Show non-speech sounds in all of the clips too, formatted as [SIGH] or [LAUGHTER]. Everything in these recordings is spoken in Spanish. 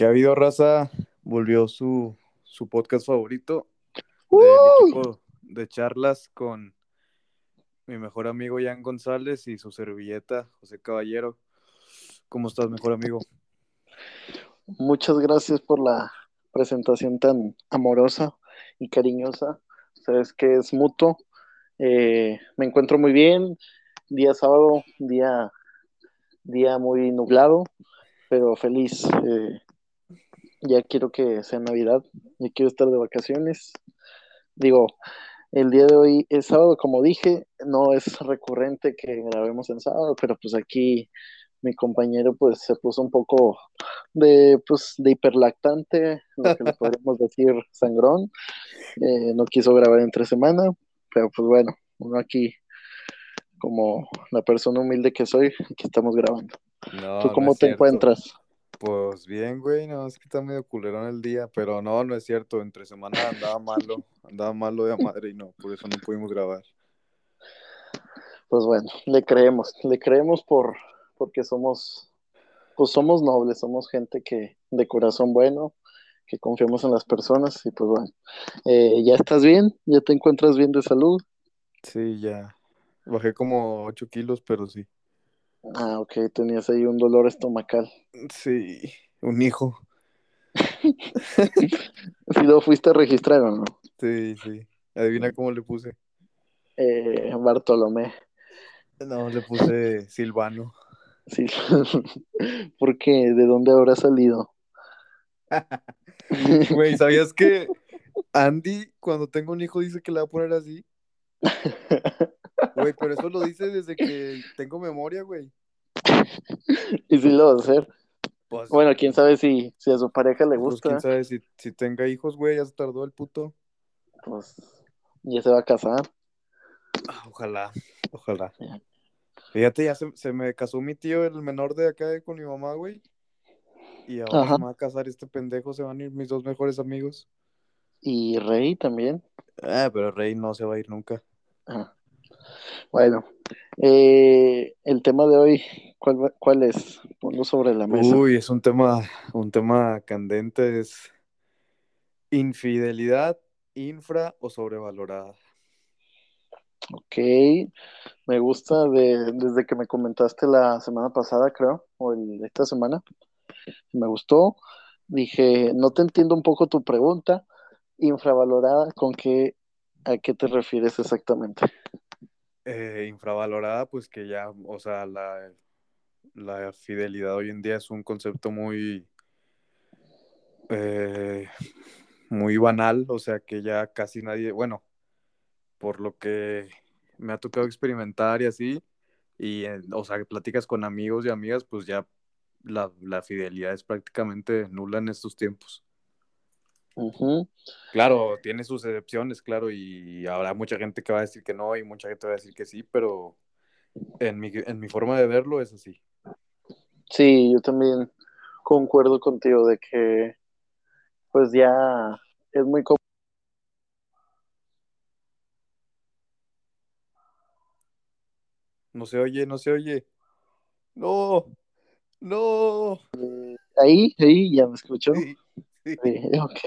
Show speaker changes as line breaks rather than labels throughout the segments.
Que ha habido raza, volvió su, su podcast favorito del
¡Uh!
equipo de charlas con mi mejor amigo Jan González y su servilleta José Caballero. ¿Cómo estás, mejor amigo?
Muchas gracias por la presentación tan amorosa y cariñosa. Sabes que es mutuo. Eh, me encuentro muy bien. Día sábado, día, día muy nublado, pero feliz. Eh, ya quiero que sea Navidad, ya quiero estar de vacaciones. Digo, el día de hoy es sábado, como dije, no es recurrente que grabemos en sábado, pero pues aquí mi compañero pues se puso un poco de pues de hiperlactante, lo que le [LAUGHS] podríamos decir sangrón, eh, no quiso grabar entre semana, pero pues bueno, uno aquí como la persona humilde que soy, aquí estamos grabando.
No,
¿Tú
no
cómo
es
te
cierto.
encuentras?
Pues bien, güey, no, es que está medio culerón el día, pero no, no es cierto, entre semana andaba malo, andaba malo de madre y no, por eso no pudimos grabar.
Pues bueno, le creemos, le creemos por porque somos pues somos nobles, somos gente que de corazón bueno, que confiamos en las personas y pues bueno, eh, ya estás bien, ya te encuentras bien de salud.
Sí, ya, bajé como 8 kilos, pero sí.
Ah, ok, tenías ahí un dolor estomacal.
Sí, un hijo. [LAUGHS]
Si lo fuiste a registrar o no?
Sí, sí. Adivina cómo le puse.
Eh, Bartolomé.
No, le puse Silvano.
Sí. [LAUGHS] ¿Por qué? ¿De dónde habrá salido? [LAUGHS]
Güey, ¿sabías que Andy, cuando tenga un hijo, dice que le va a poner así? Güey, pero eso lo dice desde que tengo memoria, güey.
y sí lo va a hacer.
Pues,
Bueno, quién sabe si, si a su pareja le
pues, quién
gusta.
sabe si, si tenga hijos, güey, ya se tardó el puto.
Pues ya se va a casar.
Ah, ojalá, ojalá. Fíjate, ya se, se me casó mi tío, el menor de acá con mi mamá, güey. Y ahora
Ajá.
se me va a casar este pendejo, se van a ir mis dos mejores amigos.
Y Rey también.
Ah, pero Rey no se va a ir nunca.
Ah. Bueno, eh, el tema de hoy, ¿cuál, cuál es? Ponlo sobre la mesa.
Uy, es un tema, un tema candente, es infidelidad, infra o sobrevalorada.
Ok, me gusta de, desde que me comentaste la semana pasada, creo, o el- esta semana, me gustó. Dije, no te entiendo un poco tu pregunta, infravalorada, ¿con qué, a qué te refieres exactamente?
Eh, infravalorada, pues que ya, o sea, la, la fidelidad hoy en día es un concepto muy, eh, muy banal, o sea, que ya casi nadie, bueno, por lo que me ha tocado experimentar y así, y, eh, o sea, que platicas con amigos y amigas, pues ya la, la fidelidad es prácticamente nula en estos tiempos. Claro, tiene sus excepciones, claro, y habrá mucha gente que va a decir que no y mucha gente va a decir que sí, pero en mi, en mi forma de verlo es así.
Sí, yo también concuerdo contigo de que pues ya es muy común
No se oye, no se oye. No, no.
ahí, ahí, ya me escuchó.
Sí, [LAUGHS] sí.
Ok.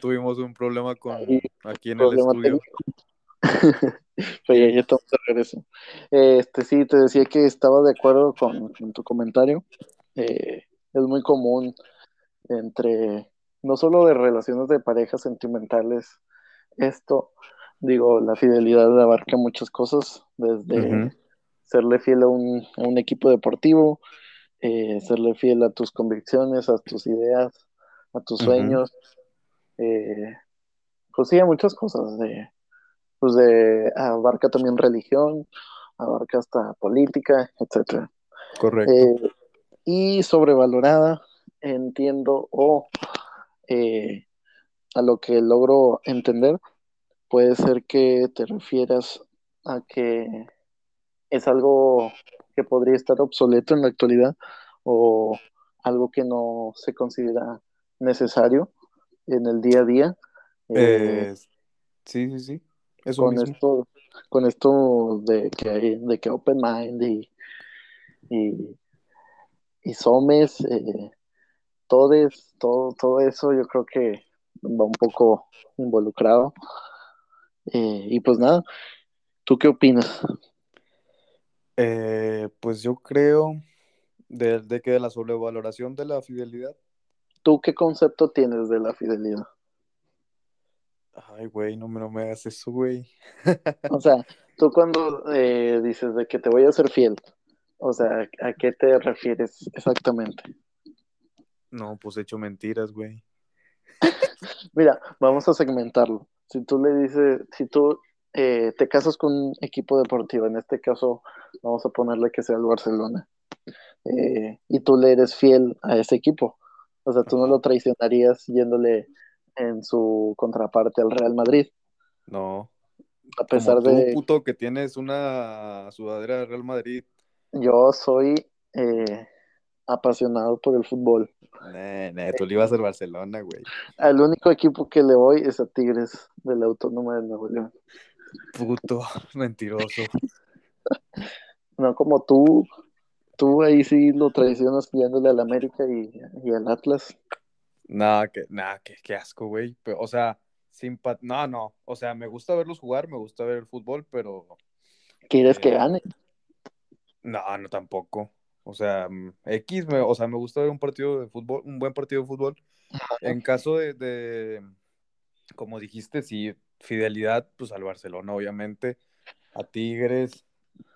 Tuvimos un problema con aquí en el estudio.
Pero [LAUGHS] ya, ya estamos de regreso. Este, sí, te decía que estaba de acuerdo con, con tu comentario. Eh, es muy común entre, no solo de relaciones de parejas sentimentales, esto, digo, la fidelidad abarca muchas cosas, desde
Ujú.
serle fiel a un, a un equipo deportivo, eh, serle fiel a tus convicciones, a tus ideas, a tus sueños, eh, pues sí, a muchas cosas, de, pues de, abarca también religión, abarca hasta política, etcétera.
Correcto.
Eh, y sobrevalorada, entiendo, o eh, a lo que logro entender, puede ser que te refieras a que es algo que podría estar obsoleto en la actualidad o algo que no se considera necesario en el día a día. Eh,
Eh, sí, sí, sí. Eso
con
mismo.
esto, con esto de que hay, de que open mind y, y, y Somes, eh, Todes, todo, todo eso yo creo que va un poco involucrado. Eh, y pues nada, ¿tú qué opinas?
Eh, pues yo creo de, de que de la sobrevaloración de la fidelidad.
¿Tú qué concepto tienes de la fidelidad?
Ay, güey, no me, no me hagas eso, güey.
O sea, tú cuando eh, dices de que te voy a ser fiel, o sea, ¿a qué te refieres exactamente?
No, pues he hecho mentiras, güey. [LAUGHS]
Mira, vamos a segmentarlo. Si tú le dices, si tú eh, te casas con un equipo deportivo, en este caso vamos a ponerle que sea el Barcelona, eh, y tú le eres fiel a ese equipo, o sea, tú no lo traicionarías yéndole en su contraparte al Real Madrid,
No.
a
Como
pesar
tú,
de,
puto, que tienes una sudadera de Real Madrid.
yo soy eh, apasionado por el fútbol.
Nee, nee, tú le ibas al Barcelona, güey.
Al único equipo que le voy es a Tigres de la Autónoma de Nuevo León.
Puto, [LAUGHS] mentiroso.
No como tú, tú ahí sí lo traicionas yéndole al América y, y al Atlas.
Nada, que, nada, que, qué asco, güey. O sea, simpa... No, no. O sea, me gusta verlos jugar, me gusta ver el fútbol, pero
¿Quieres que
Eh,
gane?
no, no tampoco. O sea, mm, X, me, o sea, me gusta ver un partido de fútbol, un buen partido de fútbol. En caso de, de, como dijiste, sí, fidelidad, pues al Barcelona, obviamente, a Tigres,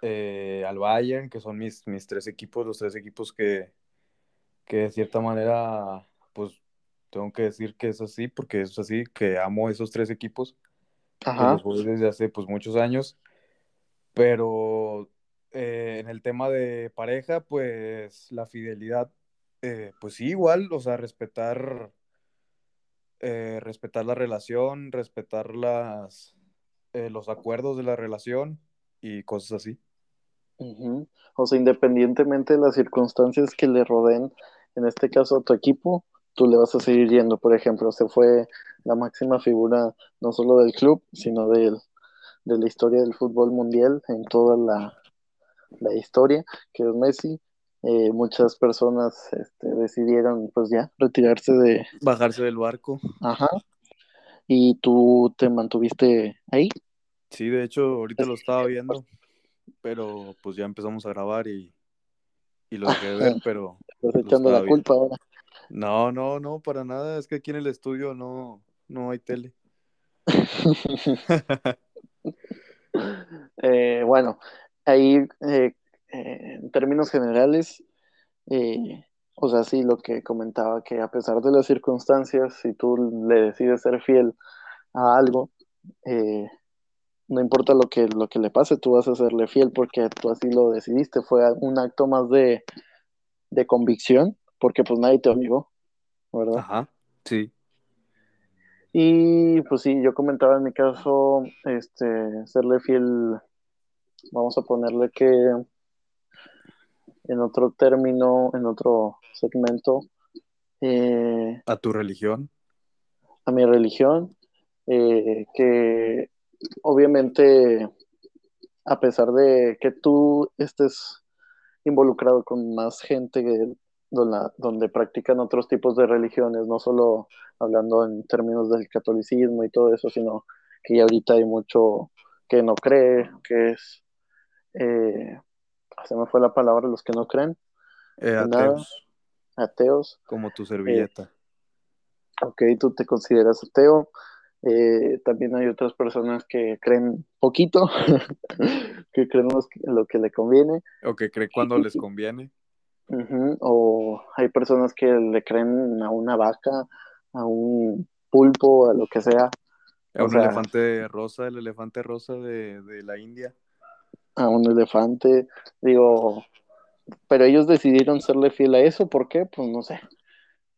eh, al Bayern, que son mis, mis tres equipos, los tres equipos que, que de cierta manera, pues tengo que decir que es así, porque es así, que amo esos tres equipos,
Ajá.
los desde hace pues muchos años, pero eh, en el tema de pareja, pues la fidelidad, eh, pues sí, igual, o sea, respetar, eh, respetar la relación, respetar las, eh, los acuerdos de la relación y cosas así.
O sea, independientemente de las circunstancias que le rodeen, en este caso a tu equipo, tú le vas a seguir yendo. Por ejemplo, se fue la máxima figura no solo del club, sino de la historia del fútbol mundial en toda la, la historia, que es Messi. Eh, muchas personas este, decidieron pues ya retirarse de...
Bajarse del barco.
Ajá. Y tú te mantuviste ahí.
Sí, de hecho, ahorita lo estaba viendo, pero pues ya empezamos a grabar y, y lo dejé de ver, pero [LAUGHS]
Estás echando la
viendo.
culpa ahora.
No, no, no, para nada. Es que aquí en el estudio no, no hay tele. [LAUGHS] [LAUGHS]
Eh, bueno, ahí eh, eh, en términos generales, eh, o sea, sí, lo que comentaba, que a pesar de las circunstancias, si tú le decides ser fiel a algo, eh, no importa lo que, lo que le pase, tú vas a serle fiel porque tú así lo decidiste, fue un acto más de, de convicción, porque pues nadie te obligó, ¿verdad?
Ajá, sí.
Y pues sí, yo comentaba en mi caso, este, serle fiel, vamos a ponerle que en otro término, en otro segmento, eh,
A tu religión.
a mi religión, eh, que obviamente, a pesar de que tú estés involucrado con más gente que donde, donde practican otros tipos de religiones, no solo hablando en términos del catolicismo y todo eso, sino que ya ahorita hay mucho que no cree, que es, eh, se me fue la palabra, los que no creen,
Eh,
nada,
ateos,
ateos.
como tu servilleta.
Ok, tú te consideras ateo. Eh, también hay otras personas que creen poquito, [LAUGHS] que creen los- lo que le conviene.
O que cree cuando les conviene.
O hay personas que le creen a una vaca, a un pulpo, a lo que sea,
A
O
un
sea-
elefante rosa, el elefante rosa de, de la India.
A un elefante. Digo, pero ellos decidieron serle fiel a eso. ¿Por qué? Pues no sé.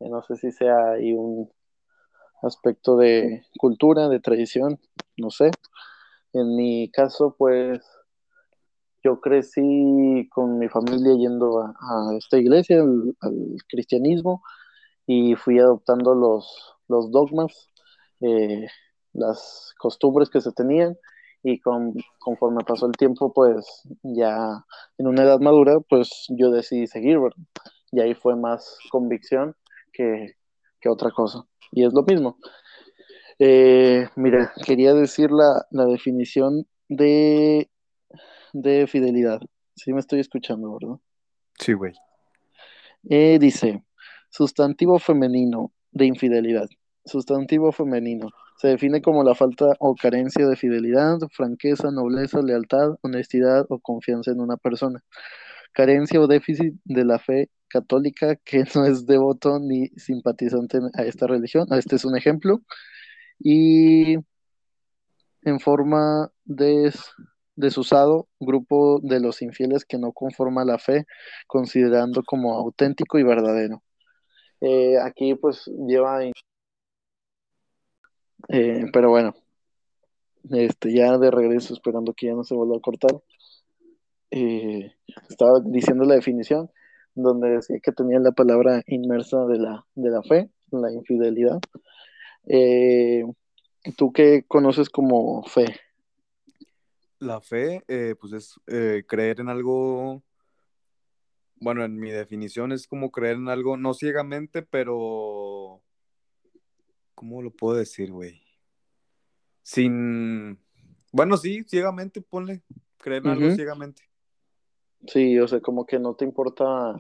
No sé si sea ahí un aspecto de cultura, de tradición, no sé. En mi caso, pues yo crecí con mi familia yendo a, esta iglesia, al, al cristianismo, y fui adoptando los, los dogmas, eh, las costumbres que se tenían, y con, conforme pasó el tiempo, pues ya en una edad madura, pues yo decidí seguir, ¿verdad? Y ahí fue más convicción que, que otra cosa. Y es lo mismo. Eh, mira, quería decir la, la definición de, de fidelidad. Sí me estoy escuchando, ¿verdad?
Sí, güey.
Eh, dice, sustantivo femenino de infidelidad. Sustantivo femenino. Se define como la falta o carencia de fidelidad, franqueza, nobleza, lealtad, honestidad o confianza en una persona. Carencia o déficit de la fe católica [LAUGHS] que no es devoto ni simpatizante a esta religión. Este es un ejemplo. Y en forma de desusado, grupo de los infieles que no conforma la fe, considerando como auténtico y verdadero. Eh, aquí pues lleva eh, pero bueno, este, ya de regreso, esperando que ya no se vuelva a cortar. Eh, estaba diciendo la definición, donde decía que tenía la palabra inmersa de la, de la fe, la infidelidad. Eh, ¿Tú qué conoces como fe?
La fe, pues es creer en algo, bueno, en mi definición es como creer en algo, no ciegamente, pero ¿Cómo lo puedo decir, güey? Sin. Bueno, sí, ciegamente, ponle. Creer en algo ciegamente.
Sí, o sea, como que no te importa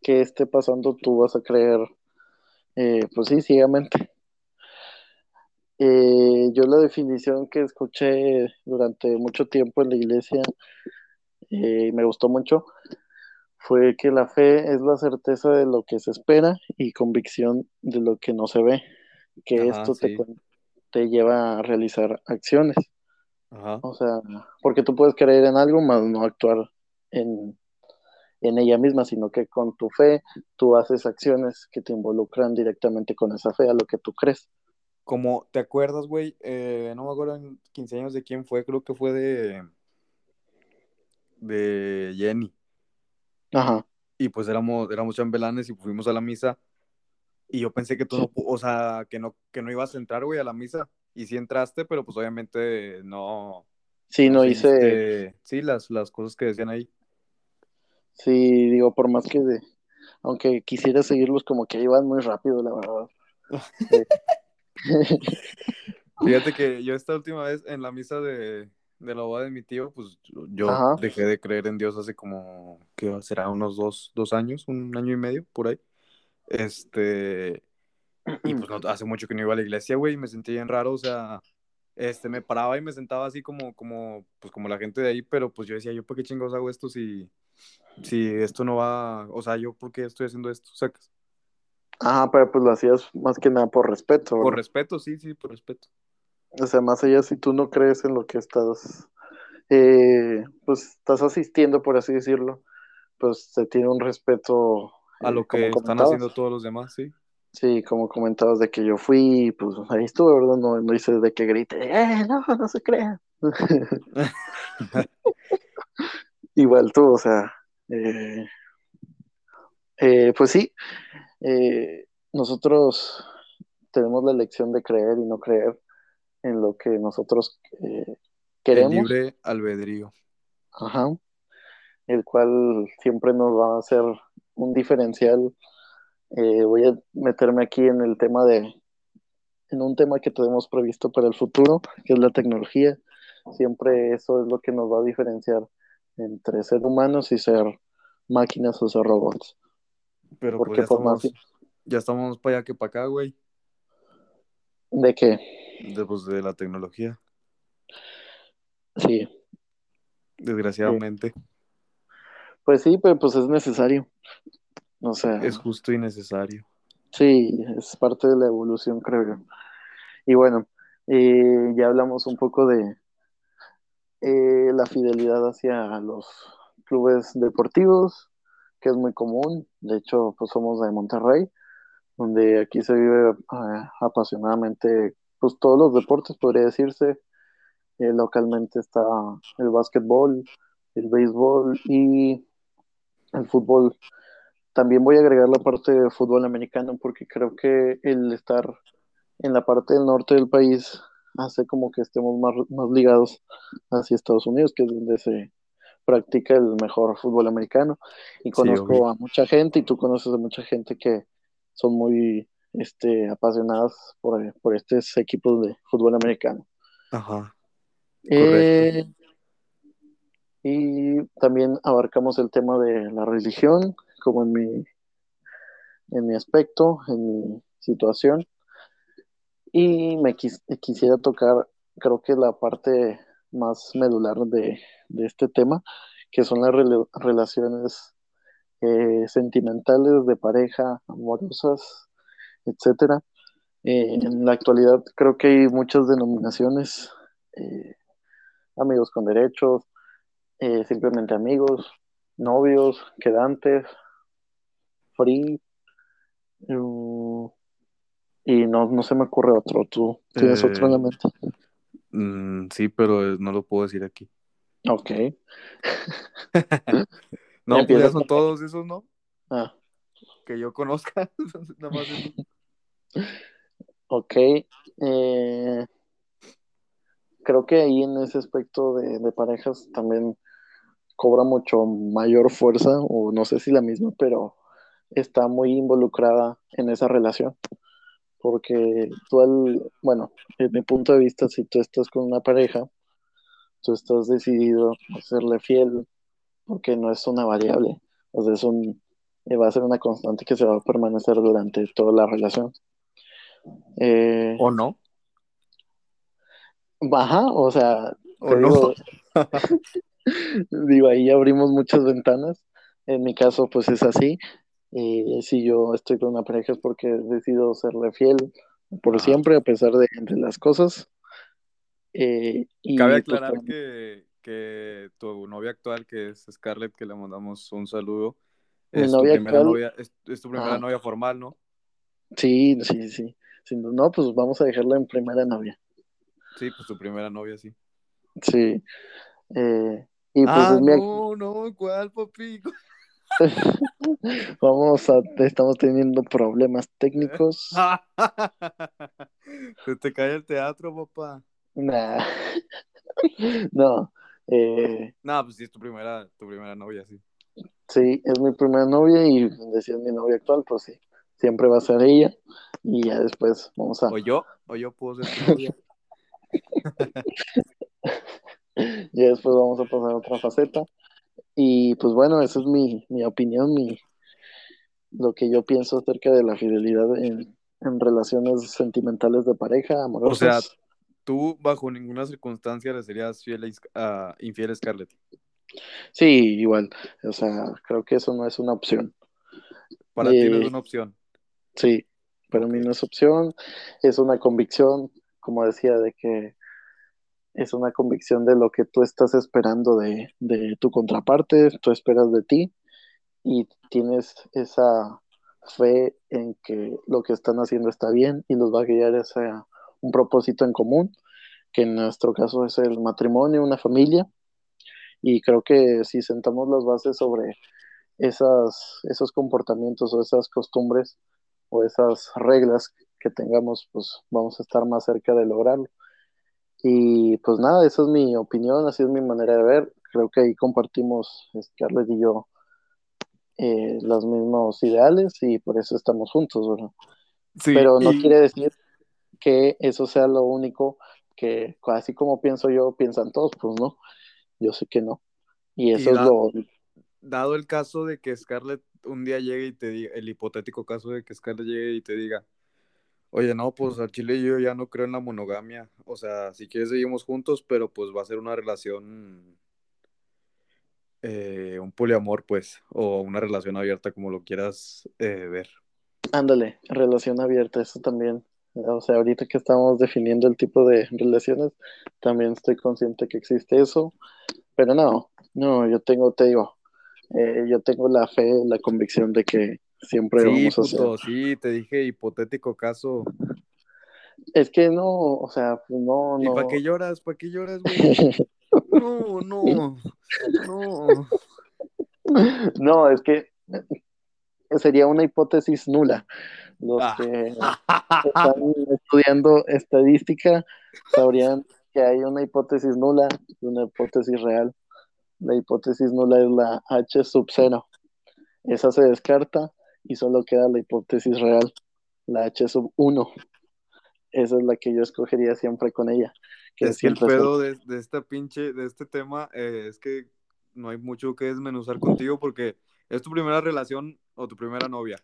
qué esté pasando, tú vas a creer, eh, pues sí, ciegamente. Eh, yo la definición que escuché durante mucho tiempo en la iglesia eh, y me gustó mucho fue que la fe es la certeza de lo que se espera y convicción de lo que no se ve que esto te, te, lleva a realizar acciones. O sea, porque tú puedes creer en algo, más no actuar en, ella misma, sino que con tu fe tú haces acciones que te involucran directamente con esa fe, a lo que tú crees.
Como, ¿te acuerdas, güey? Eh, no me acuerdo en 15 años de quién fue, creo que fue de, de Jenny.
Ajá.
Y pues éramos, éramos chambelanes y fuimos a la misa y yo pensé que tú no, o sea, que no, que no ibas a entrar, güey, a la misa. Y sí entraste, pero pues obviamente no.
Sí, no, hice.
Sí, las, las cosas que decían ahí.
Sí, digo, por más que de, aunque quisiera seguirlos, como que iban muy rápido, la verdad. [LAUGHS]
Fíjate que yo esta última vez en la misa de, de la boda de mi tío, pues yo dejé de creer en Dios hace como, ¿qué será? Unos dos, dos años, un año y medio, por ahí. Este, y pues no, [CLEARS THROAT] hace mucho que no iba a la iglesia, güey, y me sentí bien raro, o sea, este, me paraba y me sentaba así como, como, pues como la gente de ahí, pero pues yo decía, yo por qué chingados hago esto si, si esto no va, o sea, yo por qué estoy haciendo esto, sacas.
Ajá, pero pues lo hacías más que nada por respeto.
Por respeto, sí, sí, por respeto.
O sea, más allá si tú no crees en lo que estás, eh, pues estás asistiendo, por así decirlo, pues se tiene un respeto
a lo que están haciendo todos los demás, sí.
Sí, como comentabas de que yo fui, pues ahí estuve, ¿verdad? No, no hice de que grite, ¡eh, no, no se crean! [LAUGHS] Igual tú, o sea, eh, eh, pues sí, eh, nosotros tenemos la elección de creer y no creer en lo que nosotros queremos.
El libre albedrío.
Ajá. El cual siempre nos va a hacer un diferencial. Eh, voy a meterme aquí en el tema de, en un tema que tenemos previsto para el futuro, que es la tecnología. Siempre eso es lo que nos va a diferenciar entre ser humanos y ser máquinas o ser robots.
Pero pues, Porque ya, estamos, ya estamos para allá que para acá, güey.
¿De qué?
De, pues, de la tecnología.
Sí.
Desgraciadamente.
Pues sí, pero pues es necesario. O sea.
Es justo y necesario.
Sí, es parte de la evolución, creo yo. Y bueno, eh, ya hablamos un poco de eh, la fidelidad hacia los clubes deportivos, que es muy común. De hecho, pues somos de Monterrey, donde aquí se vive eh, apasionadamente, pues todos los deportes, podría decirse. localmente está el básquetbol, el béisbol y el fútbol. También voy a agregar la parte de fútbol americano porque creo que el estar en la parte del norte del país hace como que estemos más, más ligados hacia Estados Unidos, que es donde se practica el mejor fútbol americano. Y conozco a mucha gente y tú conoces a mucha gente que son muy este, apasionadas por, por estos equipos de fútbol americano.
Ajá.
Eh, y también abarcamos el tema de la religión, como en mi, en mi aspecto, en mi situación. Y me quis- quisiera tocar, creo que la parte más medular de, este tema, que son las rela- relaciones eh, sentimentales de pareja, amorosas, etcétera. Eh, en la actualidad creo que hay muchas denominaciones, eh, amigos con derechos, eh, simplemente amigos, novios, quedantes, free, mm, y no, no se me ocurre otro. ¿Tú tienes
Eh,
otro en la mente?
Mm, sí, pero eh, no lo puedo decir aquí.
Ok. [LAUGHS]
No, pues ya son todos esos, ¿no?
Ah,
Que yo conozca. [LAUGHS] Nada más
ok. Eh, creo que ahí en ese aspecto de, de parejas también cobra mucho mayor fuerza, o no sé si la misma, pero está muy involucrada en esa relación. Porque tú al, bueno, en mi punto de vista, si tú estás con una pareja, tú estás decidido a serle fiel, porque no es una variable, o sea, es un, eh, va a ser una constante que se va a permanecer durante toda la relación. Eh,
¿O no?
Ajá, o sea,
¿O no?
digo, [LAUGHS] digo, ahí abrimos muchas ventanas. En mi caso, pues es así. Eh, si yo estoy con una pareja es porque decido serle fiel por siempre, a pesar de, de las cosas. Eh, y
Cabe
pues,
aclarar que, que tu novia actual, que es Scarlett, que le mandamos un saludo, es tu
novia
primera novia, es, es tu primera novia formal, ¿no?
sí, sí, sí. Si no, no, pues vamos a dejarla en primera novia.
Sí, pues tu primera novia, sí.
Sí. Eh, y pues
ah,
mi-
no, no, ¿cuál, papi? [LAUGHS] [LAUGHS]
vamos a, estamos teniendo problemas técnicos.
Se te cae el teatro, papá.
Nah. [LAUGHS] No. Eh,
No, pues sí, es tu primera, tu primera novia, sí.
Sí, es mi primera novia y decía mi novia actual, pues sí, siempre va a ser ella y ya después vamos a,
O yo, o yo puedo ser tu novia.
Ya después vamos a pasar a otra faceta y pues bueno, esa es mi, mi opinión, mi, lo que yo pienso acerca de la fidelidad en, en relaciones sentimentales de pareja,
O
amorosas.
sea, tú bajo ninguna circunstancia le serías fiel a, infiel a Scarlett.
sí, igual, o sea, creo que eso no es una opción.
Para ti no
Eh,
es una opción.
Sí, para mí no es opción, es una convicción, como decía, de que es una convicción de lo que tú estás esperando de, de tu contraparte, tú esperas de ti y tienes esa fe en que lo que están haciendo está bien y los va a guiar hacia un propósito en común, que en nuestro caso es el matrimonio, una familia, y creo que si sentamos las bases sobre esas, esos comportamientos o esas costumbres o esas reglas que tengamos, pues vamos a estar más cerca de lograrlo. Y pues nada, esa es mi opinión, así es mi manera de ver. Creo que ahí compartimos, Scarlett y yo, eh, los mismos ideales y por eso estamos juntos, ¿verdad?
Sí,
Pero no
y-
quiere decir que eso sea lo único que, así como pienso yo, piensan todos, pues no, yo sé que no. Y eso
Y
es lo,
dado el caso de que Scarlett un día llegue y te diga, el hipotético caso de que Scarlett llegue y te diga, oye, no, pues al chile yo ya no creo en la monogamia. O sea, si quieres seguimos juntos, pero pues va a ser una relación, eh, un poliamor, pues, o una relación abierta, como lo quieras eh, ver.
Ándale, relación abierta, eso también. O sea, ahorita que estamos definiendo el tipo de relaciones, también estoy consciente que existe eso. Pero no, no, yo tengo, te digo, eh, yo tengo la fe, la convicción de que siempre
Sí,
vamos a hacer.
sí, te dije hipotético caso.
Es que no, o sea, pues no,
¿Y
no.
para qué lloras? ¿Para qué lloras, güey? [LAUGHS] No, no, no.
No, es que sería una hipótesis nula. Los
Ah.
que [LAUGHS] están estudiando estadística sabrían que hay una hipótesis nula y una hipótesis real. La hipótesis nula es la H sub 0. Esa se descarta y solo queda la hipótesis real, la H sub 1. Esa es la que yo escogería siempre con ella.
Que es que el pedo de, de esta pinche, de este tema, eh, es que no hay mucho que desmenuzar contigo porque es tu primera relación o tu primera novia.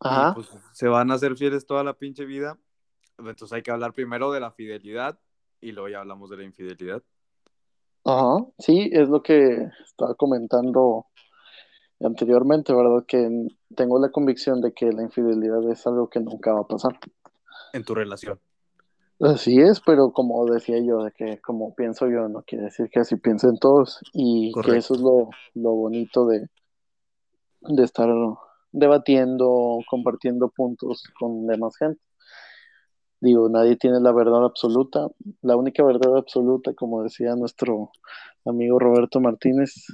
Ajá. Y pues se van a hacer fieles toda la pinche vida. Entonces hay que hablar primero de la fidelidad y luego ya hablamos de la infidelidad.
Ajá, sí, es lo que estaba comentando anteriormente, ¿verdad? Que tengo la convicción de que la infidelidad es algo que nunca va a pasar.
En tu relación.
Así es, pero como decía yo, de que como pienso yo, no quiere decir que así piensen todos, y que eso es lo, lo bonito de, de estar debatiendo, compartiendo puntos con demás gente. Digo, nadie tiene la verdad absoluta. La única verdad absoluta, como decía nuestro amigo Roberto Martínez,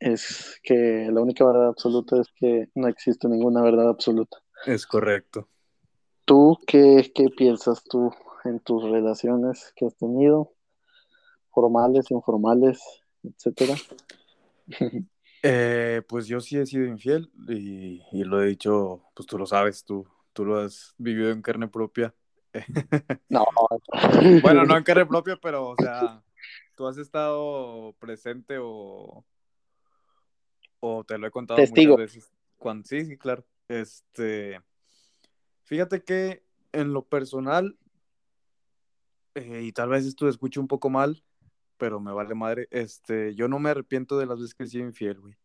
es que la única verdad absoluta es que no existe ninguna verdad absoluta.
Es correcto.
¿Tú qué, qué piensas tú en tus relaciones que has tenido? Formales, informales, etcétera. [LAUGHS]
Eh, pues yo sí he sido infiel y, y, lo he dicho, pues tú lo sabes, tú, tú lo has vivido en carne propia. [LAUGHS]
No.
bueno, no en carne propia, pero o sea, tú has estado presente o, o te lo he contado
Testigo.
muchas veces. Cuando, sí, sí, claro. Este, fíjate que en lo personal, eh, y tal vez esto escuche un poco mal, pero me vale madre, este, yo no me arrepiento de las veces que he sido infiel, güey.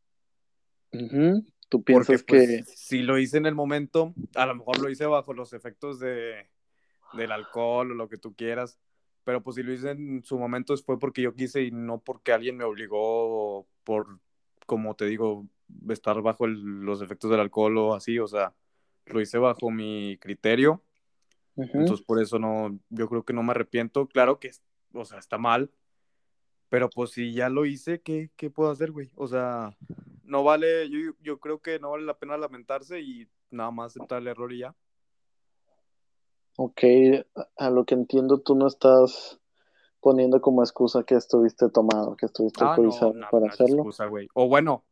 Tú piensas
Porque,
que...
pues, si lo hice en el momento, a lo mejor lo hice bajo los efectos de, del alcohol o lo que tú quieras, pero pues si lo hice en su momento fue porque yo quise y no porque alguien me obligó por, como te digo, estar bajo el- los efectos del alcohol o así, o sea, lo hice bajo mi criterio,
Ujú.
entonces por eso no, yo creo que no me arrepiento, claro que, o sea, está mal, pero pues si ya lo hice, ¿qué, qué puedo hacer, güey? O sea, no vale, yo, yo creo que no vale la pena lamentarse y nada más aceptar el error y ya.
Ok, a lo que entiendo, tú no estás poniendo como excusa que estuviste tomado, que estuviste
Ah,
alcoholizado
no,
para
no
hacerlo.
excusa, güey. O bueno,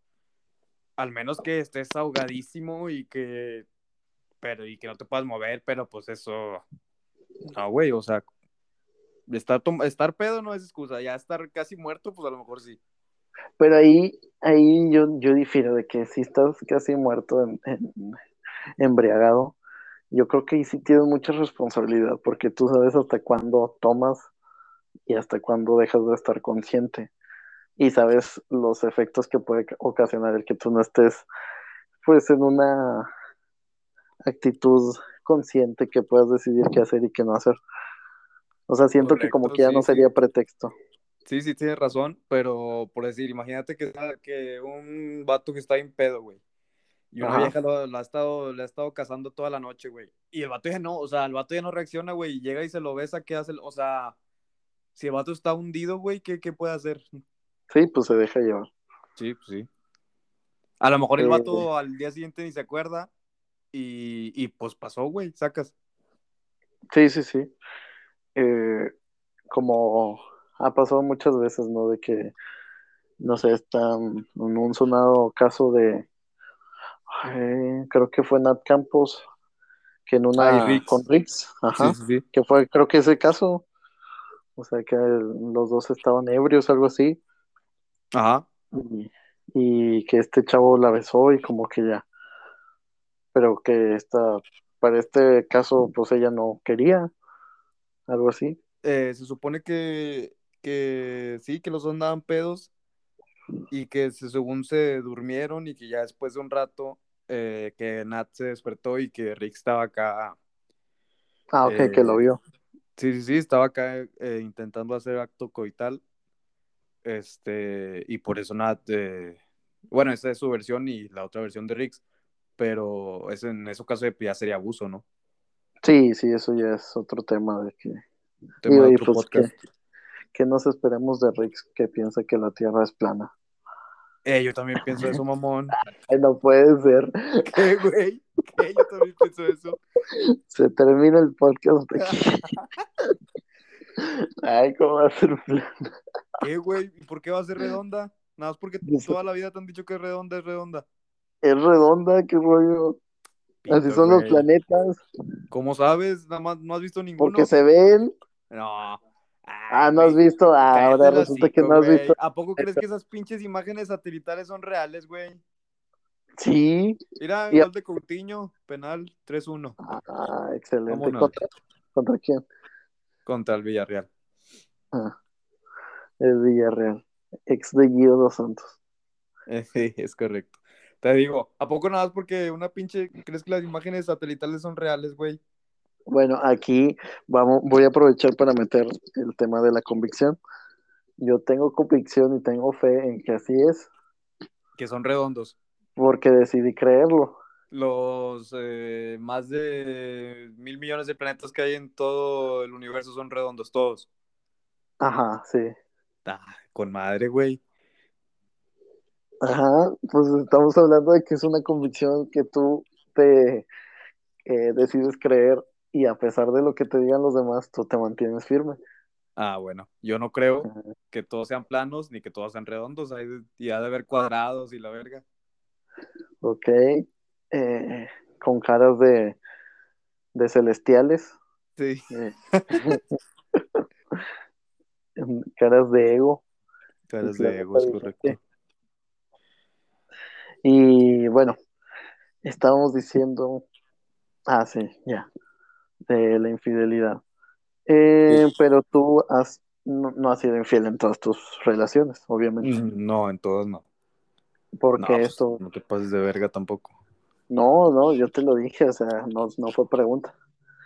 al menos que estés ahogadísimo y que, pero y que no te puedas mover, pero pues eso, no, güey, o sea, estar, estar pedo no es excusa, ya estar casi muerto, pues a lo mejor sí.
Pero ahí, ahí yo, yo difiero de que si estás casi muerto, en- en- embriagado, yo creo que ahí sí tienes mucha responsabilidad, porque tú sabes hasta cuándo tomas y hasta cuándo dejas de estar consciente. Y sabes los efectos que puede ocasionar el que tú no estés, pues, en una actitud consciente que puedas decidir qué hacer y qué no hacer. O sea, siento que como que ya
sí,
no
sí.
sería pretexto.
Sí, sí, tienes razón, pero por decir, imagínate que, que un vato que está en pedo, güey. Y una
Ajá.
vieja lo, lo ha estado, le ha estado cazando toda la noche, güey. Y el vato ya no, o sea, el vato ya no reacciona, güey. Y llega y se lo besa, ¿qué hace? O sea, si el vato está hundido, güey, ¿qué, qué puede hacer?
Sí, pues se deja llevar.
Sí, pues sí. A lo mejor el vato al día siguiente ni se acuerda. Y, y pues pasó, güey, sacas.
Sí, sí, sí. Eh, como ha pasado muchas veces, ¿no? De que, no sé, están en un sonado caso de, eh, creo que fue Nat Campos, que en
Ay,
una,
Riggs.
con Riggs, ajá,
Sí, sí, sí.
que fue, creo que ese caso, o sea, que los dos estaban ebrios, algo así,
Ajá.
y, y que este chavo la besó y como que ya, pero que esta, para este caso, pues ella no quería, algo así.
Eh, se supone que, que sí, que los dos andaban pedos y que se- según se durmieron y que ya después de un rato eh, que Nat se despertó y que Rick estaba acá.
Ah, ok, que lo
eh,
vio.
Sí, sí, sí, estaba acá eh, intentando hacer acto coital. Este, y por eso Nat, eh, bueno, esa es su versión y la otra versión de Riggs, pero es en ese caso ya sería abuso, ¿no?
Sí, sí, eso ya es otro tema de que,
Tema
digo,
de
y
otro
pues
podcast.
que, que nos esperemos de Rix que piensa que la Tierra es plana.
Eh, yo también pienso eso, mamón. [LAUGHS]
Ay, no puede ser. [LAUGHS]
¿Qué, güey? ¿Qué? Yo también pienso eso.
Se termina el podcast aquí. [LAUGHS] Ay, ¿cómo va a ser plana?
¿Qué, güey? ¿Y por qué va a ser redonda? Nada más porque toda la vida te han dicho que es redonda, es redonda.
Es redonda, qué rollo. Así son los planetas,
¿Cómo sabes? Nada más no has visto ninguno.
porque se ven.
No.
Ah, no has visto. Ah, ahora resulta que
hocico,
no has visto.
¿A poco crees que esas pinches imágenes satelitales son reales, güey?
Sí.
Mira,
Y-
gol de Coutinho, penal 3-1
Ah, excelente. ¿Contra, ¿Contra quién?
contra el Villarreal.
Ah, el Villarreal. Ex de Guido dos Santos. [LAUGHS]
Sí, es correcto. Te digo, ¿a poco nada más porque una pinche crees que las imágenes satelitales son reales, güey?
Bueno, aquí vamos, voy a aprovechar para meter el tema de la convicción. Yo tengo convicción y tengo fe en que así es,
Que son redondos.
porque decidí creerlo.
Los eh, más de mil millones de planetas que hay en todo el universo son redondos, todos.
Ajá, sí.
Ah, con madre, güey.
Ajá, pues estamos hablando de que es una convicción que tú te eh, decides creer y a pesar de lo que te digan los demás, tú te mantienes firme.
Ah, bueno, yo no creo que todos sean planos ni que todos sean redondos. Hay de- y ha de haber cuadrados y la verga.
Ok, eh, con caras de, de celestiales,
Sí.
eh, [LAUGHS] [LAUGHS] caras de ego.
Caras de ego, es correcto.
Y bueno, estábamos diciendo, ah, sí, ya, de la infidelidad. Eh,
Sí.
pero tú has, no, no has sido infiel en todas tus relaciones, obviamente,
Mm, No, en todas no.
porque
No, pues,
esto,
no te pases de verga tampoco.
no, no, yo te lo dije, o sea, no, no fue pregunta.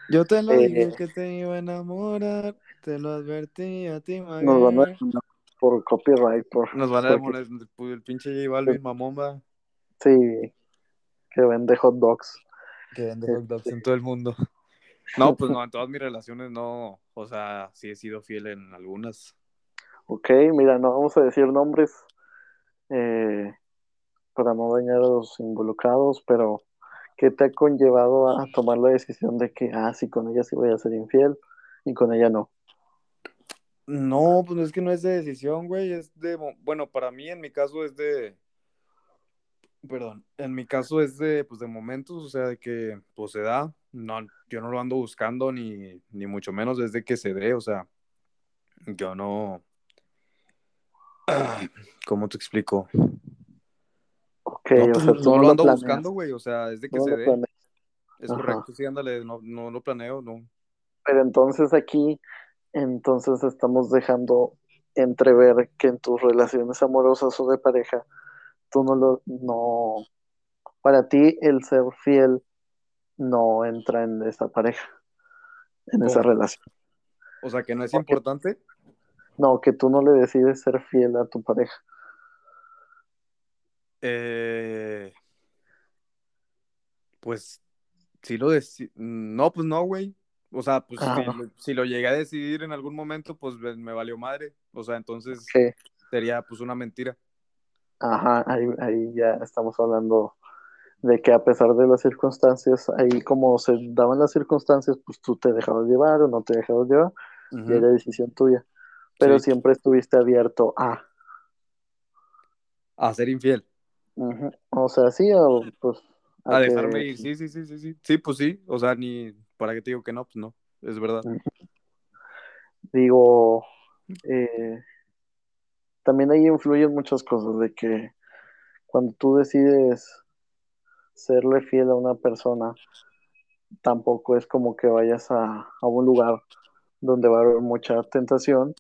Yo te lo
Eh,
dije que te iba a enamorar, te lo advertí a ti,
Nos van a
Maguire.
por copyright, por,
Nos van a
porque
pues, el pinche J Balvin, mamón, va,
sí, que vende hot dogs.
que vende hot dogs en todo el mundo. No, pues no, en todas mis relaciones no, o sea, sí he sido fiel en algunas.
Ok, mira, no vamos a decir nombres eh, para no dañar a los involucrados, pero ¿qué te ha conllevado a tomar la decisión de que, ah, sí, con ella sí voy a ser infiel y con ella no?
No, pues es que no es de decisión, güey, es de, bueno, para mí en mi caso es de, perdón, en mi caso es de, pues de momentos, o sea, de que, pues se da, no, yo no lo ando buscando ni, ni mucho menos desde que se dé, o sea, yo no, [CLEARS THROAT] ¿cómo te explico?
Ok,
No,
o
pues
sea,
no,
tú
no
no
lo ando
planeas,
buscando, güey, o sea, es de que
no
se
lo
dé,
planeas.
es
Ajá.
correcto, sí, ándale, no, no lo planeo, no.
Pero entonces aquí, entonces estamos dejando entrever que en tus relaciones amorosas o de pareja, tú no lo, no, para ti el ser fiel no entra en esa pareja, en esa relación.
O sea, que no es
Porque-
importante.
No, que tú no le decides ser fiel a tu pareja.
Eh, pues sí lo deci- No, pues no, güey. O sea, pues si,
Ajá.
lo- si lo llegué a decidir en algún momento, pues me valió madre. O sea, entonces sería pues una mentira.
ajá, ahí, ahí ya estamos hablando de que a pesar de las circunstancias, ahí como se daban las circunstancias, pues tú te dejabas llevar o no te dejabas llevar, y era decisión tuya. Pero
Sí.
siempre estuviste abierto a,
A ser infiel.
o sea, sí, o pues
A
que-
dejarme ir. Sí, sí, sí, sí, sí. Sí, pues sí. O sea, ni para qué te digo que no, pues no. Es verdad.
digo, eh, también ahí influyen muchas cosas de que cuando tú decides serle fiel a una persona, tampoco es como que vayas a, a un lugar donde va a haber mucha tentación,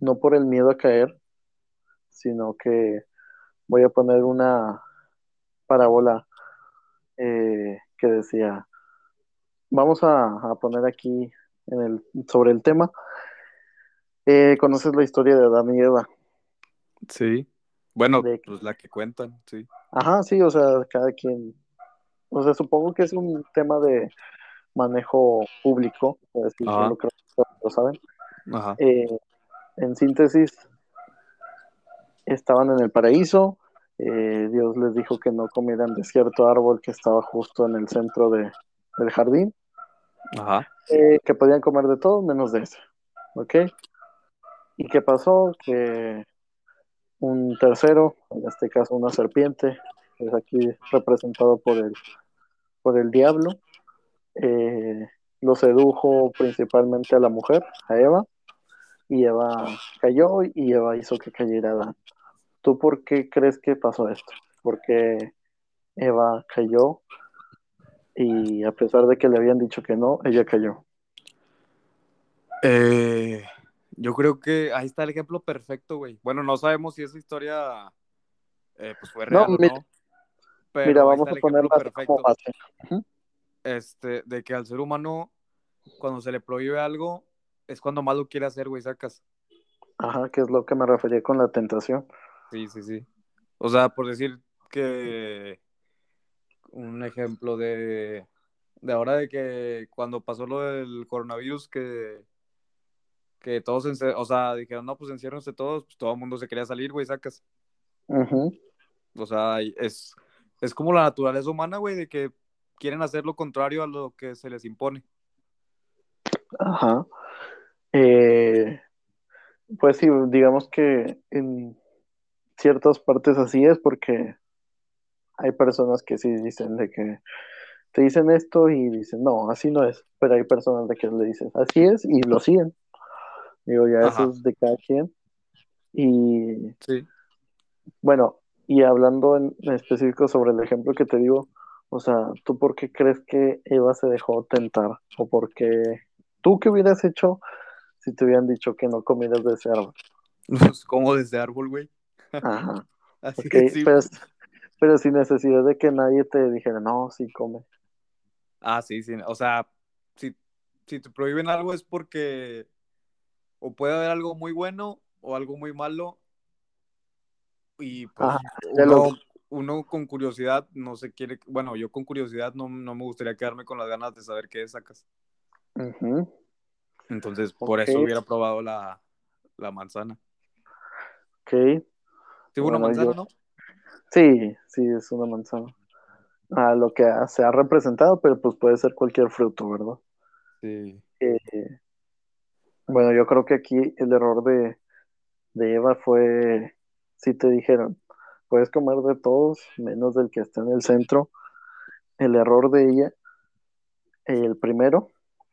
no por el miedo a caer, sino que voy a poner una parábola eh, que decía, vamos a, a poner aquí en el, sobre el tema, Eh, conoces la historia de Adán y Eva.
Sí. Bueno,
De-
pues la que cuentan, sí.
Ajá, sí, o sea, cada quien, o sea, supongo que es un tema de manejo público, es decir,
Ajá.
lo, creo que lo saben.
Ajá.
Eh, en síntesis, estaban en el paraíso, eh, Dios les dijo que no comieran de cierto árbol que estaba justo en el centro de, del jardín,
Ajá.
eh, que podían comer de todo menos de ese, ¿ok? ¿Y qué pasó? Que un tercero, en este caso una serpiente, es aquí representado por el, por el diablo, eh, lo sedujo principalmente a la mujer, a Eva, y Eva cayó y Eva hizo que cayera Adán. ¿Tú por qué crees que pasó esto? Porque Eva cayó y a pesar de que le habían dicho que no, ella cayó.
Eh, yo creo que ahí está el ejemplo perfecto, güey. Bueno, no sabemos si esa historia eh, pues fue real
No,
o
mira-
no. Pero
Mira, vamos a ponerla como
perfecto.
Ujú.
Este, de que al ser humano, cuando se le prohíbe algo, es cuando más lo quiere hacer, güey, sacas.
Ajá, que es lo que me refería con la tentación.
Sí, sí, sí. O sea, por decir que un ejemplo de, de ahora de que cuando pasó lo del coronavirus, que, que todos, o sea, dijeron, no, pues enciérrense todos, pues todo el mundo se quería salir, güey, sacas.
Ujú.
O sea, es, es como la naturaleza humana, güey, de que quieren hacer lo contrario a lo que se les impone.
Ajá. Eh, pues sí, digamos que en ciertas partes así es porque hay personas que sí dicen de que te dicen esto y dicen, no, así no es, pero hay personas de que le dicen, así es y lo siguen. Digo, ya
Ajá.
eso es de cada quien. Y
Sí.
bueno, y hablando en específico sobre el ejemplo que te digo, o sea, ¿tú por qué crees que Eva se dejó tentar? ¿O por qué tú qué hubieras hecho si te hubieran dicho que no comieras de ese árbol?
Pues como desde árbol, güey.
Ajá, [LAUGHS]
Así de simple.
pero, pero sin necesidad de que nadie te dijera, no, sí come.
Ah, sí, sí. O sea, si, si te prohíben algo es porque o puede haber algo muy bueno o algo muy malo. Y pues
Ajá,
uno, con curiosidad no se quiere, bueno, yo con curiosidad no, no me gustaría quedarme con las ganas de saber qué sacas. Entonces, por eso hubiera probado la, la manzana.
ok.
Sí, una
Bueno,
manzana,
yo-
¿no?
Sí, sí, es una manzana. A lo que se ha representado, pero pues puede ser cualquier fruto, ¿verdad?
Sí.
Eh, bueno, yo creo que aquí el error de, de Eva fue, si te dijeron, puedes comer de todos, menos del que está en el centro. El error de ella, el primero,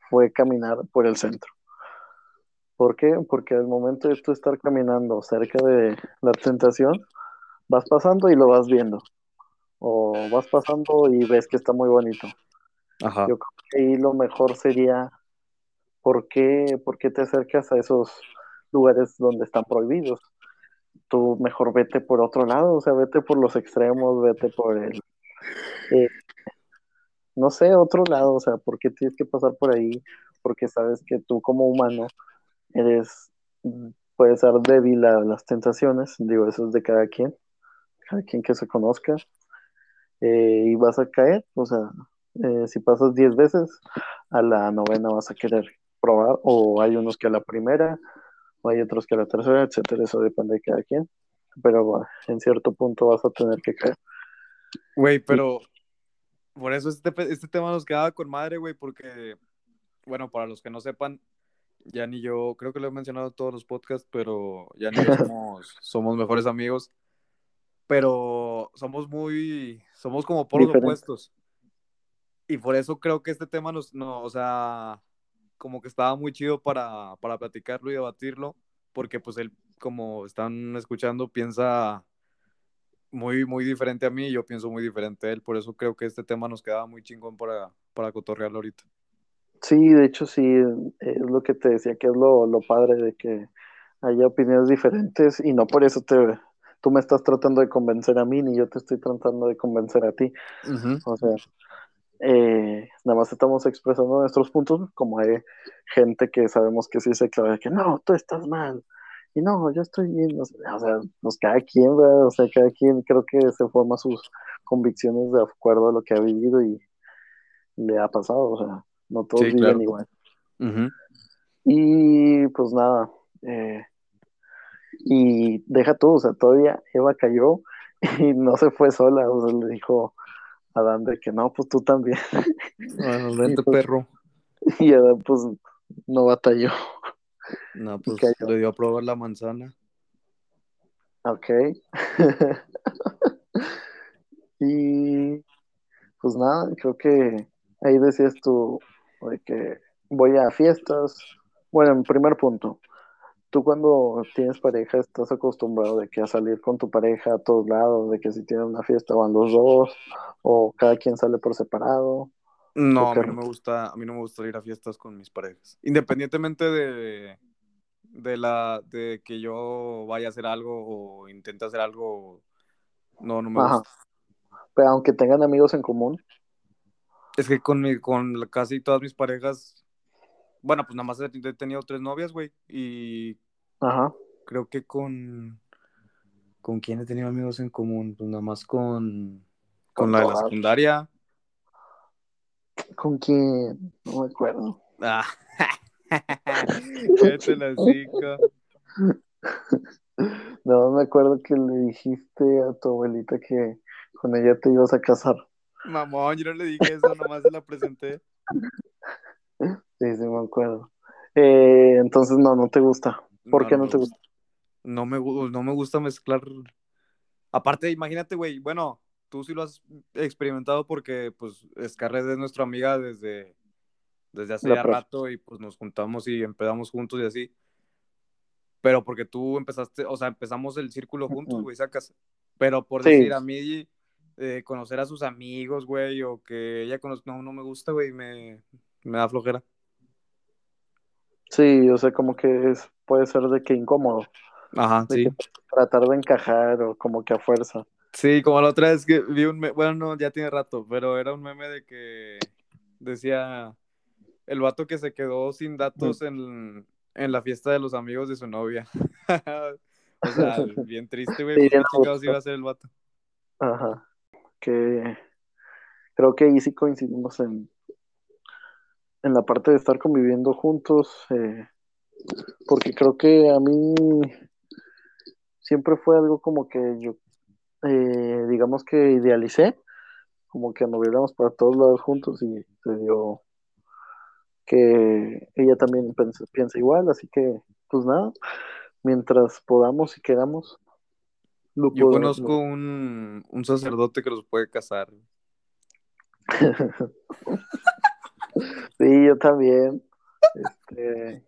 fue caminar por el centro. ¿Por qué? Porque al momento de tú estar caminando cerca de la tentación, vas pasando y lo vas viendo. O vas pasando y ves que está muy bonito.
Ajá.
Yo creo que ahí lo mejor sería, ¿por qué, por qué te acercas a esos lugares donde están prohibidos? Tú mejor vete por otro lado, o sea, vete por los extremos, vete por el, eh, no sé, otro lado, o sea, ¿por qué tienes que pasar por ahí? Porque sabes que tú como humano eres, puedes ser débil a las tentaciones, digo, eso es de cada quien, cada quien que se conozca, eh, y vas a caer, o sea, eh, si pasas 10 veces, a la novena vas a querer probar, o hay unos que a la primera, o hay otros que a la tercera, etcétera, eso depende de cada quien, pero bueno, en cierto punto vas a tener que caer.
Güey, pero por eso este, este tema nos quedaba con madre, güey, porque, bueno, para los que no sepan, Jan y yo, creo que lo he mencionado en todos los podcasts, pero Jan y yo [LAUGHS] somos, somos mejores amigos, pero somos muy, somos como polos
Diferentes.
opuestos. Y por eso creo que este tema nos, no, o sea, como que estaba muy chido para, para platicarlo y debatirlo, porque pues él, como están escuchando, piensa muy, muy diferente a mí y yo pienso muy diferente a él. Por eso creo que este tema nos quedaba muy chingón para, para cotorrearlo ahorita.
Sí, de hecho sí, es lo que te decía, que es lo, lo padre de que haya opiniones diferentes y no por eso te, tú me estás tratando de convencer a mí, ni yo te estoy tratando de convencer a ti. O sea, eh, nada más estamos expresando nuestros puntos, como hay gente que sabemos que sí se clava de que no, tú estás mal, y no, yo estoy bien, o sea, pues cada quien, ¿verdad? O sea, cada quien creo que se forma sus convicciones de acuerdo a lo que ha vivido y le ha pasado, o sea, no todos
Sí,
viven
claro.
igual. Y pues nada, eh, Y deja tú, o sea, todavía Eva cayó [LAUGHS] y no se fue sola, o sea, le dijo Adán de que no, pues tú también.
Bueno, [LAUGHS] vente,
pues,
perro. [LAUGHS]
Y Adán, pues, no batalló.
No, pues le dio a probar la manzana.
Ok. [LAUGHS] y pues nada, creo que ahí decías tú de que voy a fiestas. Bueno, en primer punto, tú cuando tienes pareja estás acostumbrado de que a salir con tu pareja a todos lados, de que si tienen una fiesta van los dos, o cada quien sale por separado.
No, a mí no me gusta, a mí no me gusta ir a fiestas con mis parejas. Independientemente de, de la de que yo vaya a hacer algo o intente hacer algo, no, no me
Ajá.
gusta.
Pero aunque tengan amigos en común,
Es que con mi, con casi todas mis parejas, bueno, pues nada más he, tenido tres novias, güey, y
ajá.
creo que con con quién he tenido amigos en común, pues nada más con con
Con
la de la secundaria.
¿Con quién? No me acuerdo.
Ah. [LAUGHS] [LAUGHS] [LAUGHS]
No me acuerdo que le dijiste a tu abuelita que con ella te ibas a casar.
Mamón, yo no le dije eso, nomás se la presenté.
Sí, sí, me acuerdo. Eh, entonces, no, no te gusta. ¿Por qué no te gusta?
No me, no me gusta mezclar. Aparte, imagínate, güey, bueno, tú sí lo has experimentado porque, pues, Scarlett es nuestra amiga desde, desde hace
La
ya rato y, pues, nos juntamos y empezamos juntos y así. Pero porque tú empezaste, o sea, empezamos el círculo juntos, güey, sacas. Pero por
Sí.
decir a mí, eh, conocer a sus amigos, güey, o que ella conoce, no, no me gusta, güey, me, me da flojera.
Sí, o sea, como que es, puede ser de que incómodo,
Ajá,
de
sí.
que tratar de encajar o como que a fuerza.
Sí, como la otra vez que vi un meme, bueno, no, ya tiene rato, pero era un meme de que decía el vato que se quedó sin datos en, en la fiesta de los amigos de su novia. [LAUGHS] o sea, [LAUGHS] bien triste, güey,
Sí, aburrido.
iba a ser el vato.
Ajá. Que creo que ahí sí coincidimos en, en la parte de estar conviviendo juntos, eh, porque creo que a mí siempre fue algo como que yo, eh, digamos que idealicé, como que anduviéramos para todos lados juntos y se dio que ella también piensa, piensa igual, así que pues nada, mientras podamos y queramos, lo
Yo
podemos.
conozco un, un sacerdote que los puede casar. [LAUGHS]
Sí, yo también. Este,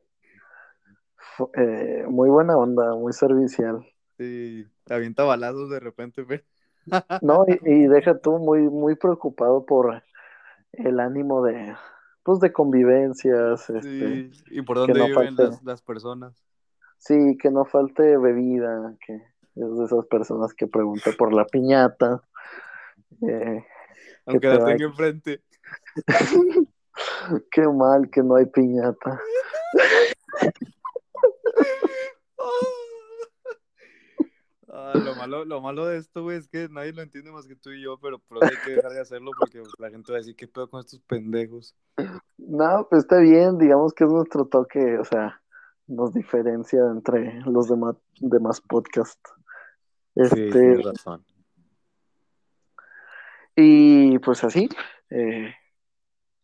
eh, muy buena onda, muy servicial.
Sí, avienta balazos de repente. [LAUGHS]
No, y, y deja tú muy, muy preocupado por el ánimo de, pues, de convivencias, este,
Sí, y por dónde
no
viven
falte-
las, las personas.
sí, que no falte bebida, que es de esas personas que pregunta por la piñata. eh,
Aunque
te
la tenga enfrente. [LAUGHS] [LAUGHS]
qué mal que no hay piñata.
Ah, lo malo, lo malo de esto, güey, es que nadie lo entiende más que tú y yo, pero por hay que dejar de hacerlo porque la gente va a decir, ¿qué pedo con estos pendejos?
No, pues está bien, digamos que es nuestro toque, o sea, nos diferencia entre los demás, demás podcasts. Este,
razón.
y pues así, eh,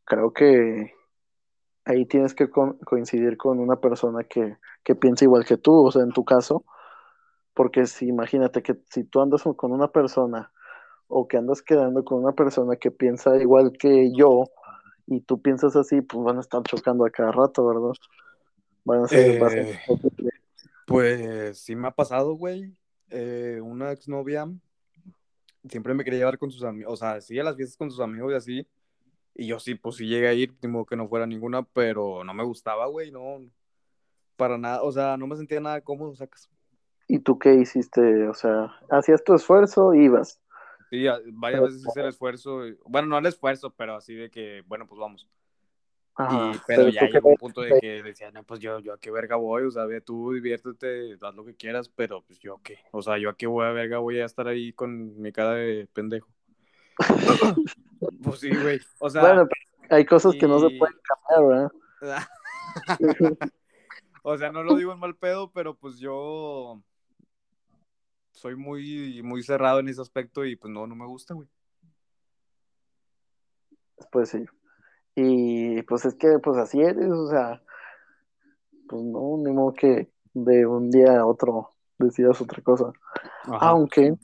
creo que ahí tienes que co- coincidir con una persona que, que piensa igual que tú, o sea, en tu caso, porque si imagínate que si tú andas con una persona o que andas quedando con una persona que piensa igual que yo y tú piensas así, pues van a estar chocando a cada rato, ¿verdad? Van a ser, va a ser
Eh, Pues sí me ha pasado, güey. Eh, una exnovia siempre me quería llevar con sus amigos, o sea, sí a las fiestas con sus amigos y así. Y yo sí, pues sí llegué a ir, modo que no fuera ninguna, pero no me gustaba, güey, no. Para nada, o sea, no me sentía nada cómodo, sacas.
¿Y tú qué hiciste? O sea, hacías tu esfuerzo, ibas.
Sí, varias veces hice el esfuerzo. Bueno, no el esfuerzo, pero así de que, bueno, pues vamos.
Ajá,
Y, pero ya llegó un punto de que decía, no, pues yo, yo a qué verga voy, o sea, ve tú, diviértete, haz lo que quieras, pero pues yo qué, o sea, yo a qué voy a verga voy a estar ahí con mi cara de pendejo. [LAUGHS] pues sí, güey, o sea,
Bueno, pero hay cosas que no se pueden cambiar, ¿verdad? [LAUGHS]
o sea, no lo digo en mal pedo, pero pues yo, soy muy, muy cerrado en ese aspecto y pues no, no me gusta, güey.
Pues sí. Y pues es que pues así eres, o sea, pues no, ni modo que de un día a otro decidas otra cosa.
Ajá.
Aunque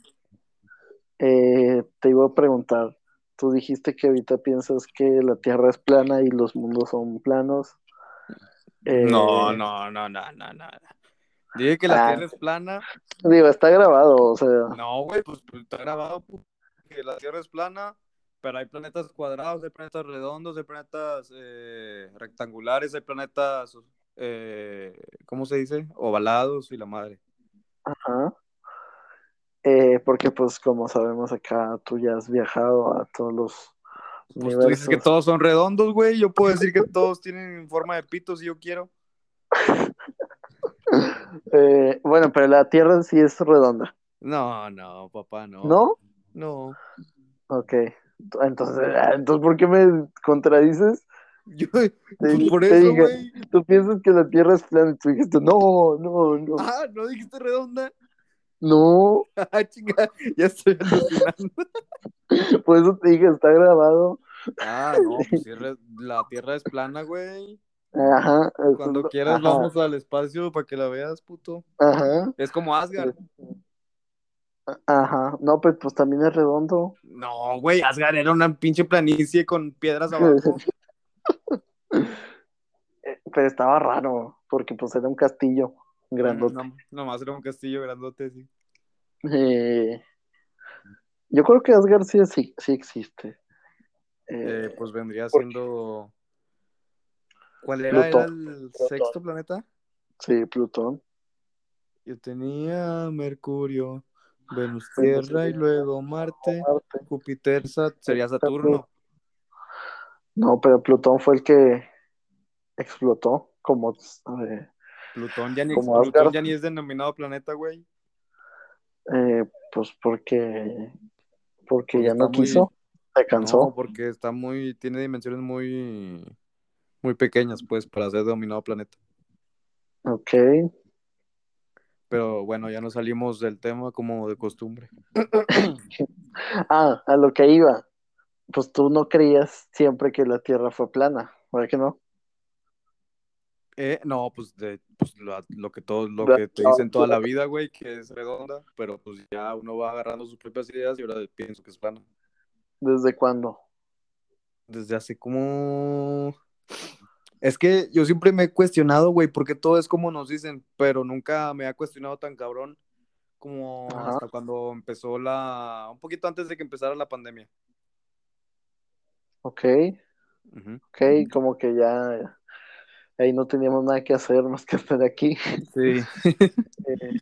eh, te iba a preguntar, tú dijiste que ahorita piensas que la Tierra es plana y los mundos son planos. Eh,
No, no, no, no, no, no. Dije que la
Ah.
Tierra es plana.
Digo, está grabado, o sea,
No, güey, pues, pues, está grabado pu- que la Tierra es plana, pero hay planetas cuadrados, hay planetas redondos, hay planetas eh, rectangulares, hay planetas, eh, ¿cómo se dice? Ovalados y la madre.
ajá. Eh, porque pues como sabemos acá, tú ya has viajado a todos los
Pues tú dices que todos son redondos, güey. Yo puedo decir que [LAUGHS] todos tienen forma de pito si yo quiero. [LAUGHS]
Eh, bueno, pero la Tierra sí es redonda,
No, no, papá, no.
¿no?
No.
Ok. Entonces, ah, entonces ¿por qué me contradices?
Yo,
Te,
pues por
te
eso, güey.
tú piensas que la Tierra es plana y tú dijiste, no, no, no,
Ah, ¿no dijiste redonda?
No. [LAUGHS]
Ah, chinga, ya estoy alucinando. [LAUGHS]
Por eso te dije, está grabado.
Ah, no, pues [LAUGHS] la Tierra es plana, güey.
Ajá.
Cuando quieras
ajá,
vamos al espacio para que la veas, puto.
Ajá.
Es como Asgard.
Ajá. No, pues, pues también es redondo.
No, güey, Asgard era una pinche planicie con piedras abajo.
Eh, Pero estaba raro, porque pues era un castillo grandote.
No, nomás era un castillo grandote, sí.
Eh, yo creo que Asgard sí, sí, sí existe.
Eh,
Eh,
pues vendría siendo. ¿Cuál era? ¿Era
Plutón.
el sexto planeta?
sí, Plutón.
Yo tenía Mercurio, Venus, Tierra y luego Marte,
Marte.
Júpiter, Sat- sería Saturno.
No, pero Plutón fue el que explotó como eh,
Plutón ya ni,
Como
Plutón
Asgard.
ya ni es denominado planeta, güey.
eh, pues porque porque
Porque
ya no
muy-
quiso, se
No,
cansó.
porque está muy, tiene dimensiones muy, muy pequeñas, pues, para ser denominado planeta.
Ok.
Pero bueno, ya nos salimos del tema como de costumbre. [COUGHS]
Ah, a lo que iba. Pues tú no creías siempre que la Tierra fue plana, ¿verdad que no?
Eh, no, pues, de, pues lo, lo que todo, lo que te dicen toda la [LAUGHS] vida, güey, que es redonda, pero pues ya uno va agarrando sus propias ideas y ahora pienso que es plana.
¿Desde cuándo?
Desde hace como... Es que yo siempre me he cuestionado, güey, porque todo es como nos dicen, pero nunca me ha cuestionado tan cabrón como
Ajá.
hasta cuando empezó la... Un poquito antes de que empezara la pandemia.
Ok,
Ujú.
ok, como que ya ahí no teníamos nada que hacer más que estar aquí.
Sí. [LAUGHS]
Eh,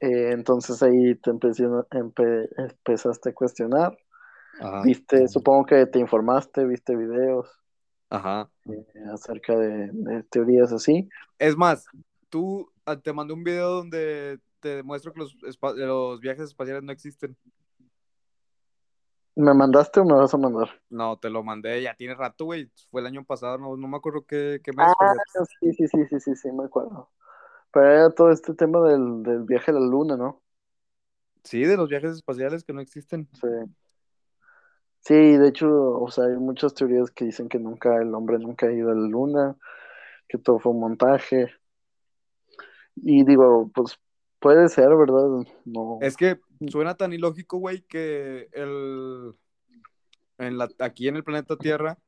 eh, entonces ahí te empe- empezaste a cuestionar.
Ajá.
Viste, supongo que te informaste, viste videos
Ajá.
eh, acerca de, de teorías así.
Es más, tú ah, te mandé un video donde te demuestro que los, los viajes espaciales no existen.
¿Me mandaste o me vas a mandar?
No, te lo mandé, ya tiene rato, güey. Fue el año pasado, no, no me acuerdo qué, qué mes.
Ah, sí, sí, sí, sí, sí, sí, me acuerdo. Pero era todo este tema del, del viaje a la luna, ¿no?
Sí, de los viajes espaciales que no existen.
Sí. Sí, de hecho, o sea, hay muchas teorías que dicen que nunca, el hombre nunca ha ido a la luna, que todo fue un montaje. Y digo, pues puede ser, ¿verdad? No.
Es que suena tan ilógico, güey, que el en la, aquí en el planeta Tierra,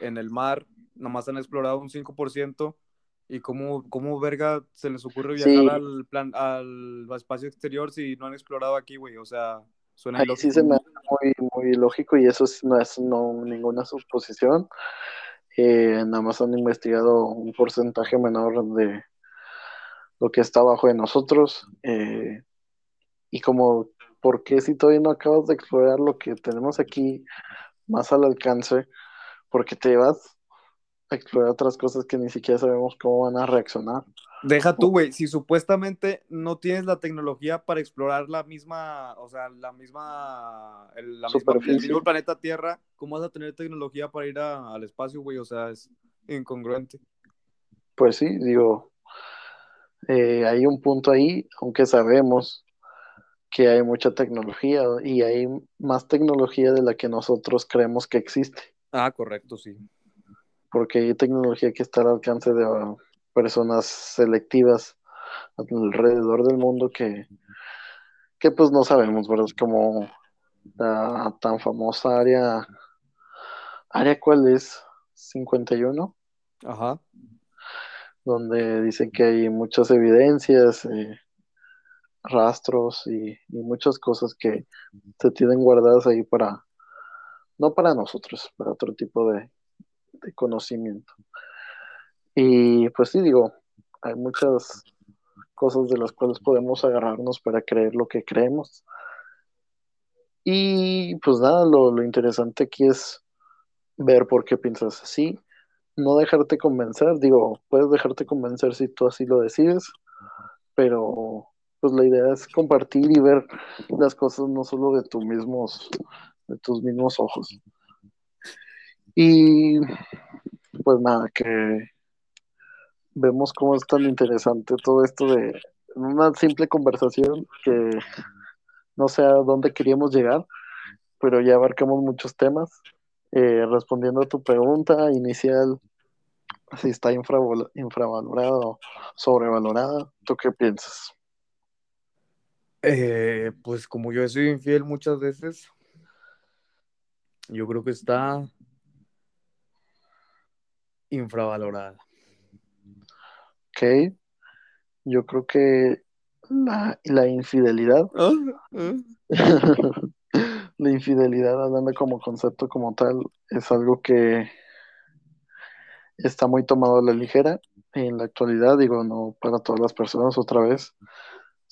en el mar, nomás han explorado un 5%. ¿Y cómo, cómo verga se les ocurre viajar
Sí.
al plan, al espacio exterior si no han explorado aquí, güey? O sea, suena
Ahí
ilógico.
sí se me hace muy, muy lógico y eso no es no, ninguna suposición. Eh, nada más han investigado un porcentaje menor de lo que está abajo de nosotros. eh, y como, ¿por qué si todavía no acabas de explorar lo que tenemos aquí más al alcance? Porque te vas a explorar otras cosas que ni siquiera sabemos cómo van a reaccionar.
Deja tú, güey, si supuestamente no tienes la tecnología para explorar la misma, o sea, la misma, el, la misma, el
Superficie.
planeta Tierra, ¿cómo vas a tener tecnología para ir a- al espacio, güey? O sea, es incongruente.
Pues sí, digo, Eh, hay un punto ahí, aunque sabemos que hay mucha tecnología y hay más tecnología de la que nosotros creemos que existe,
Ah, correcto, sí.
porque hay tecnología que está al alcance de uh, personas selectivas alrededor del mundo que, que pues no sabemos, ¿verdad? Es como la tan famosa área, ¿área cuál es? 51,
Ajá.
donde dicen que hay muchas evidencias, eh, rastros y, y muchas cosas que se tienen guardadas ahí para, no para nosotros, para otro tipo de, de conocimiento. Y pues sí, digo, hay muchas cosas de las cuales podemos agarrarnos para creer lo que creemos. Y pues nada, lo, lo interesante aquí es ver por qué piensas así, no dejarte convencer, digo, puedes dejarte convencer si tú así lo decides, pero pues la idea es compartir y ver las cosas no solo de tus mismos, de tus mismos ojos. Y pues nada, que vemos cómo es tan interesante todo esto de una simple conversación que no sé a dónde queríamos llegar, pero ya abarcamos muchos temas. Eh, respondiendo a tu pregunta inicial, si está infraval infravalorada o sobrevalorada, ¿tú qué piensas?
Eh, pues como yo he sido infiel muchas veces, yo creo que está infravalorada.
Ok, yo creo que la, la infidelidad,
Ah, ah. [LAUGHS]
la infidelidad hablando como concepto como tal, es algo que está muy tomado a la ligera en la actualidad, digo, no para todas las personas otra vez,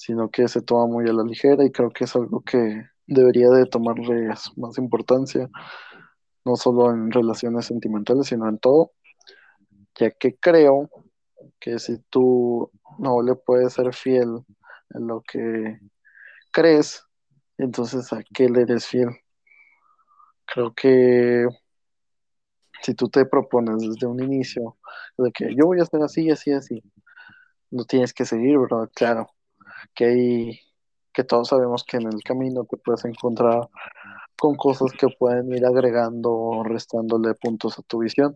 sino que se toma muy a la ligera y creo que es algo que debería de tomarle más importancia, no solo en relaciones sentimentales, sino en todo, ya que creo que si tú no le puedes ser fiel en lo que crees, entonces ¿a qué le eres fiel? Creo que si tú te propones desde un inicio de que yo voy a hacer así, así, así, no tienes que seguir, ¿verdad? Claro, que hay, que todos sabemos que en el camino te puedes encontrar con cosas que pueden ir agregando o restándole puntos a tu visión.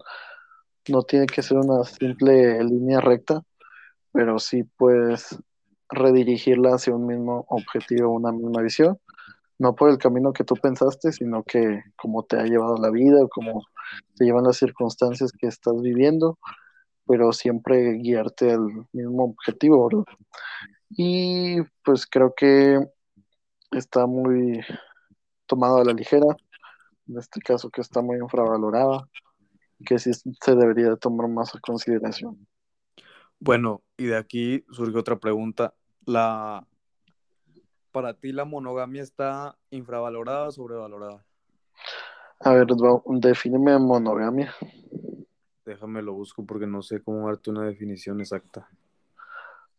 No tiene que ser una simple línea recta, pero sí puedes redirigirla hacia un mismo objetivo, una misma visión, no por el camino que tú pensaste, sino que como te ha llevado la vida o como te llevan las circunstancias que estás viviendo, pero siempre guiarte al mismo objetivo, ¿verdad? Y pues creo que está muy tomado a la ligera, en este caso que está muy infravalorada, que sí se debería de tomar más a consideración.
Bueno, y de aquí surge otra pregunta. La, ¿Para ti la monogamia está infravalorada o sobrevalorada?
A ver, defíneme monogamia.
Déjame lo busco porque no sé cómo darte una definición exacta.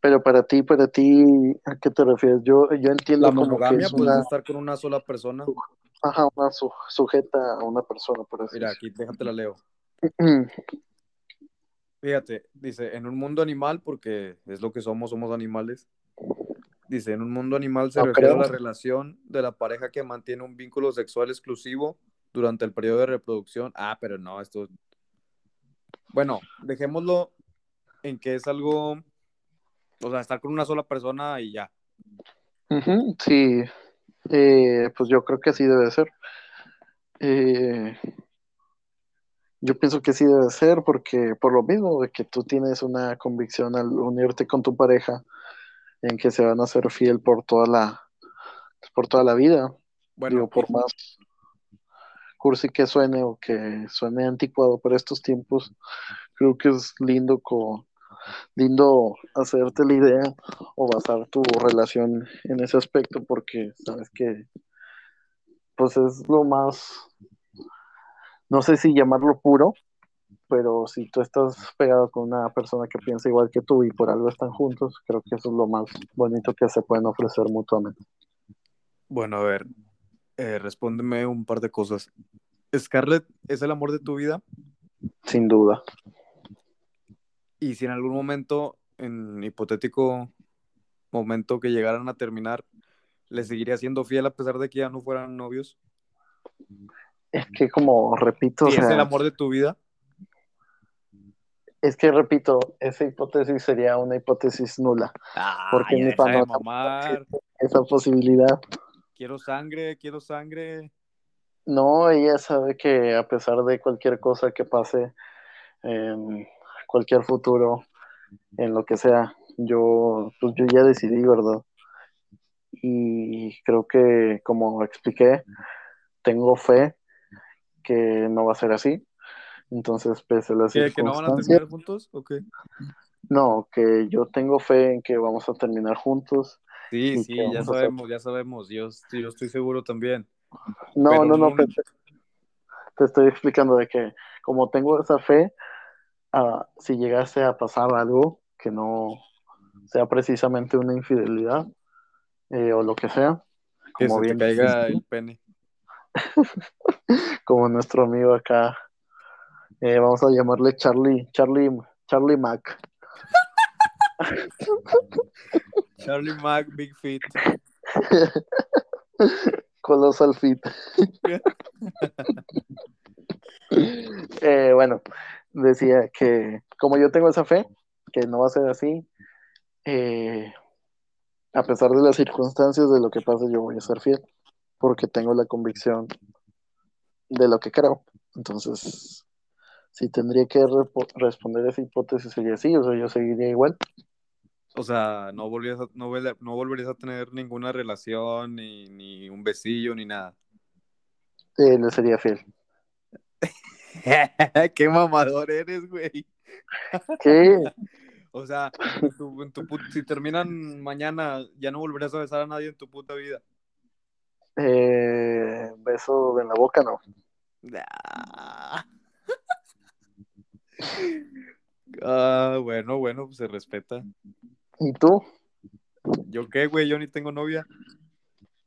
Pero para ti, para ti, ¿a qué te refieres? Yo, yo entiendo
La
como que
monogamia
es
puede
una,
estar con una sola persona.
ajá, una su- sujeta a una persona, por así
Mira, aquí déjate la leo. [CLEARS THROAT] Fíjate, dice, en un mundo animal, porque es lo que somos, somos animales. Dice, en un mundo animal se
No
refiere
creo.
a la relación de la pareja que mantiene un vínculo sexual exclusivo durante el periodo de reproducción. Ah, pero no, esto... Bueno, dejémoslo en que es algo, o sea, estar con una sola persona y ya.
Sí, eh, pues yo creo que sí debe ser. Eh, yo pienso que sí debe ser porque por lo mismo de que tú tienes una convicción al unirte con tu pareja en que se van a ser fiel por toda la, por toda la vida.
Bueno,
Digo, por más cursi que suene o que suene anticuado para estos tiempos, creo que es lindo co- lindo hacerte la idea o basar tu relación en ese aspecto porque sabes que pues es lo más no sé si llamarlo puro pero si tú estás pegado con una persona que piensa igual que tú y por algo están juntos creo que eso es lo más bonito que se pueden ofrecer mutuamente
bueno, a ver, eh, respóndeme un par de cosas. ¿Scarlett es el amor de tu vida?
sin duda
Y si en algún momento en hipotético momento que llegaran a terminar, ¿le seguiría siendo fiel a pesar de que ya no fueran novios?
Es que como repito, o
¿Y es el amor de tu vida?
es que repito, esa hipótesis sería una hipótesis nula,
Ah,
porque mi panorama esa posibilidad.
Quiero sangre, quiero sangre.
No, ella sabe que a pesar de cualquier cosa que pase en cualquier futuro, en lo que sea, yo, pues yo ya decidí, ¿verdad? Y creo que, como expliqué, tengo fe que no va a ser así. Entonces, pese a las
¿Que, que no van a terminar juntos? ¿O qué?
no, que yo tengo fe en que vamos a terminar juntos.
Sí, sí, ya
a
sabemos, ya sabemos. Yo, yo estoy seguro también.
No,
Pero
no, no,
un-
te, te estoy explicando de que como tengo esa fe, si llegase a pasar algo que no sea precisamente una infidelidad eh, o lo que sea,
Que
como
te
bien
caiga el pene. [LAUGHS]
como nuestro amigo acá, eh, vamos a llamarle Charlie, Charlie, Charlie Mac. [LAUGHS]
Charlie Mac, Big Feet. [LAUGHS]
Colossal Fit. Eh, bueno, decía que como yo tengo esa fe, que no va a ser así, eh, a pesar de las circunstancias de lo que pase, yo voy a ser fiel, porque tengo la convicción de lo que creo. Entonces, si tendría que responder esa hipótesis, sería sí, o sea, yo seguiría igual.
O sea, no volverías a, no, no volverías a tener ninguna relación, ni, ni un besillo, ni nada.
Eh, le sería fiel. [LAUGHS] [LAUGHS]
Qué mamador eres, güey.
¿Qué?
O sea, en tu- en tu si terminan mañana, ya no volverás a besar a nadie en tu puta vida.
Eh, beso en la boca, no.
Ah, [LAUGHS] Ah, bueno, bueno, pues se respeta.
¿Y tú?
¿Yo qué, güey? Yo ni tengo novia.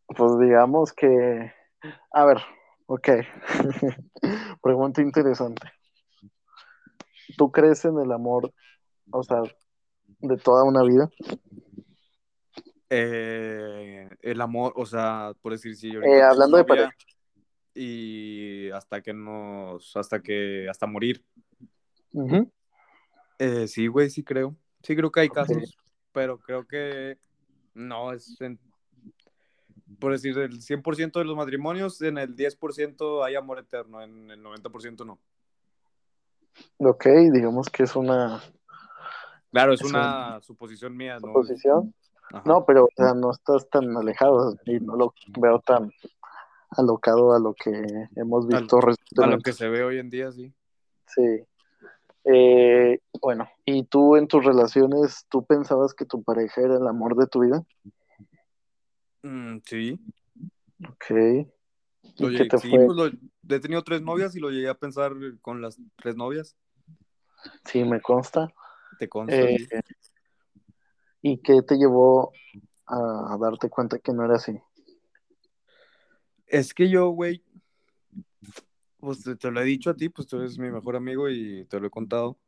Pues digamos que, a ver, ok. [LAUGHS] Pregunta interesante. ¿Tú crees en el amor, o sea, de toda una vida?
Eh, el amor, o sea, por decir, si yo
Eh, hablando de pareja.
y hasta que nos, hasta que, hasta morir. Eh, sí, güey, sí creo. Sí creo que hay casos, pero creo que no es, en- por decir, del 100% de los matrimonios, en el 10% hay amor eterno, en el 90% no.
Ok, digamos que es una
Claro, es
Es
una suposición mía, ¿no?
suposición.
Ajá.
No, pero o sea, no estás tan alejado y no lo veo tan alocado a lo que hemos visto
A lo
recientemente.
que se ve hoy en día, sí.
Sí. Eh, bueno, ¿y tú en tus relaciones, tú pensabas que tu pareja era el amor de tu vida?
Mm, sí.
Ok.
Lo
¿Y qué
llegué-
te
sí,
fue?
pues lo- he tenido tres novias y lo llegué a pensar con las tres novias.
Sí, me consta.
Te consta.
Eh,
sí.
¿y qué te llevó a, a darte cuenta que no era así?
Es que yo, güey, pues te, te lo he dicho a ti, pues tú eres mi mejor amigo y te lo he contado.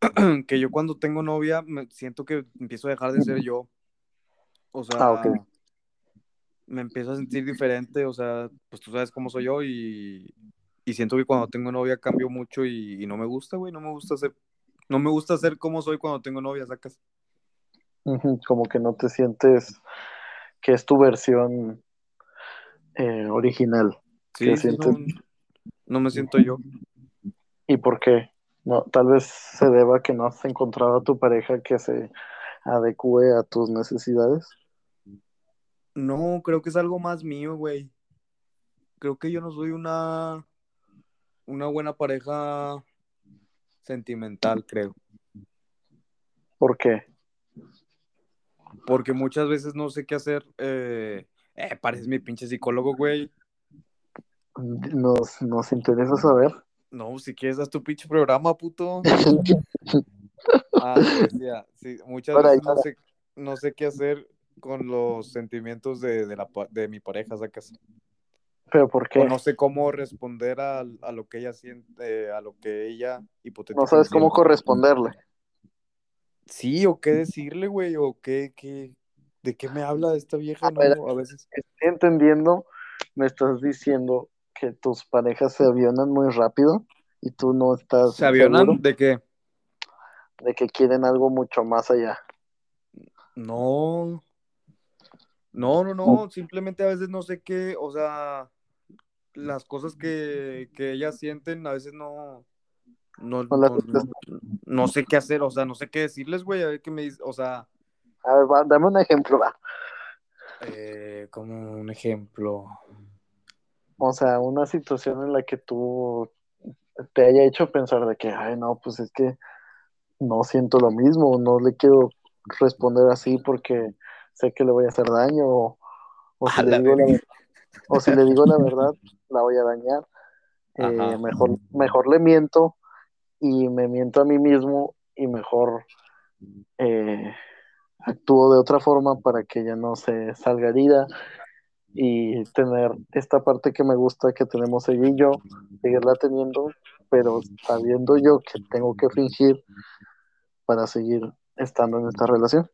[CLEARS THROAT] que yo cuando tengo novia me siento que empiezo a dejar de ser yo. O sea,
Ah, ok.
Me empiezo a sentir diferente, o sea, pues tú sabes cómo soy yo y, y siento que cuando tengo novia cambio mucho y, y no me gusta, güey, no me gusta ser, no me gusta ser como soy cuando tengo novia, sacas.
Como que no te sientes que es tu versión eh, original.
Sí, no, no me siento yo.
¿Y por qué? No, tal vez se deba a que no has encontrado a tu pareja que se adecue a tus necesidades.
No, creo que es algo más mío, güey. Creo que yo no soy una, una buena pareja sentimental, creo.
¿Por qué?
Porque muchas veces no sé qué hacer. Eh, eh pareces mi pinche psicólogo, güey.
Nos, nos interesa saber.
No, si quieres, haz tu pinche programa, puto. [LAUGHS] Ah, decía, sí, muchas veces no
ahora.
sé, no sé qué hacer con los sentimientos de, de, la, de mi pareja, sacas.
¿Pero por
O
qué?
no sé cómo responder a, a lo que ella siente, a lo que ella
No
hipotéticamente
sabes cómo corresponderle.
Sí, o qué decirle, güey, o qué, qué, de qué me habla esta vieja,
A
¿no?
ver,
A veces.
estoy entendiendo, me estás diciendo que tus parejas se avionan muy rápido y tú no estás
¿Se avionan?
seguro
¿De qué?
de que quieren algo mucho más allá.
No. No, no, no, simplemente a veces no sé qué, o sea, las cosas que, que ellas sienten, a veces no, no,
No
no, no sé qué hacer, o sea, no sé qué decirles, güey, a ver qué me dice, o sea,
A ver, va, dame un ejemplo, va.
eh, como un ejemplo.
O sea, una situación en la que tú te haya hecho pensar de que, ay, no, pues es que no siento lo mismo, no le quiero responder así porque sé que le voy a hacer daño, o, o si, le digo la, o si le digo la [LAUGHS] verdad, la voy a dañar. Eh, mejor, mejor le miento y me miento a mí mismo y mejor eh, actúo de otra forma para que ella no se salga herida y tener esta parte que me gusta que tenemos ella y yo, seguirla teniendo, pero sabiendo yo que tengo que fingir para seguir estando en esta relación.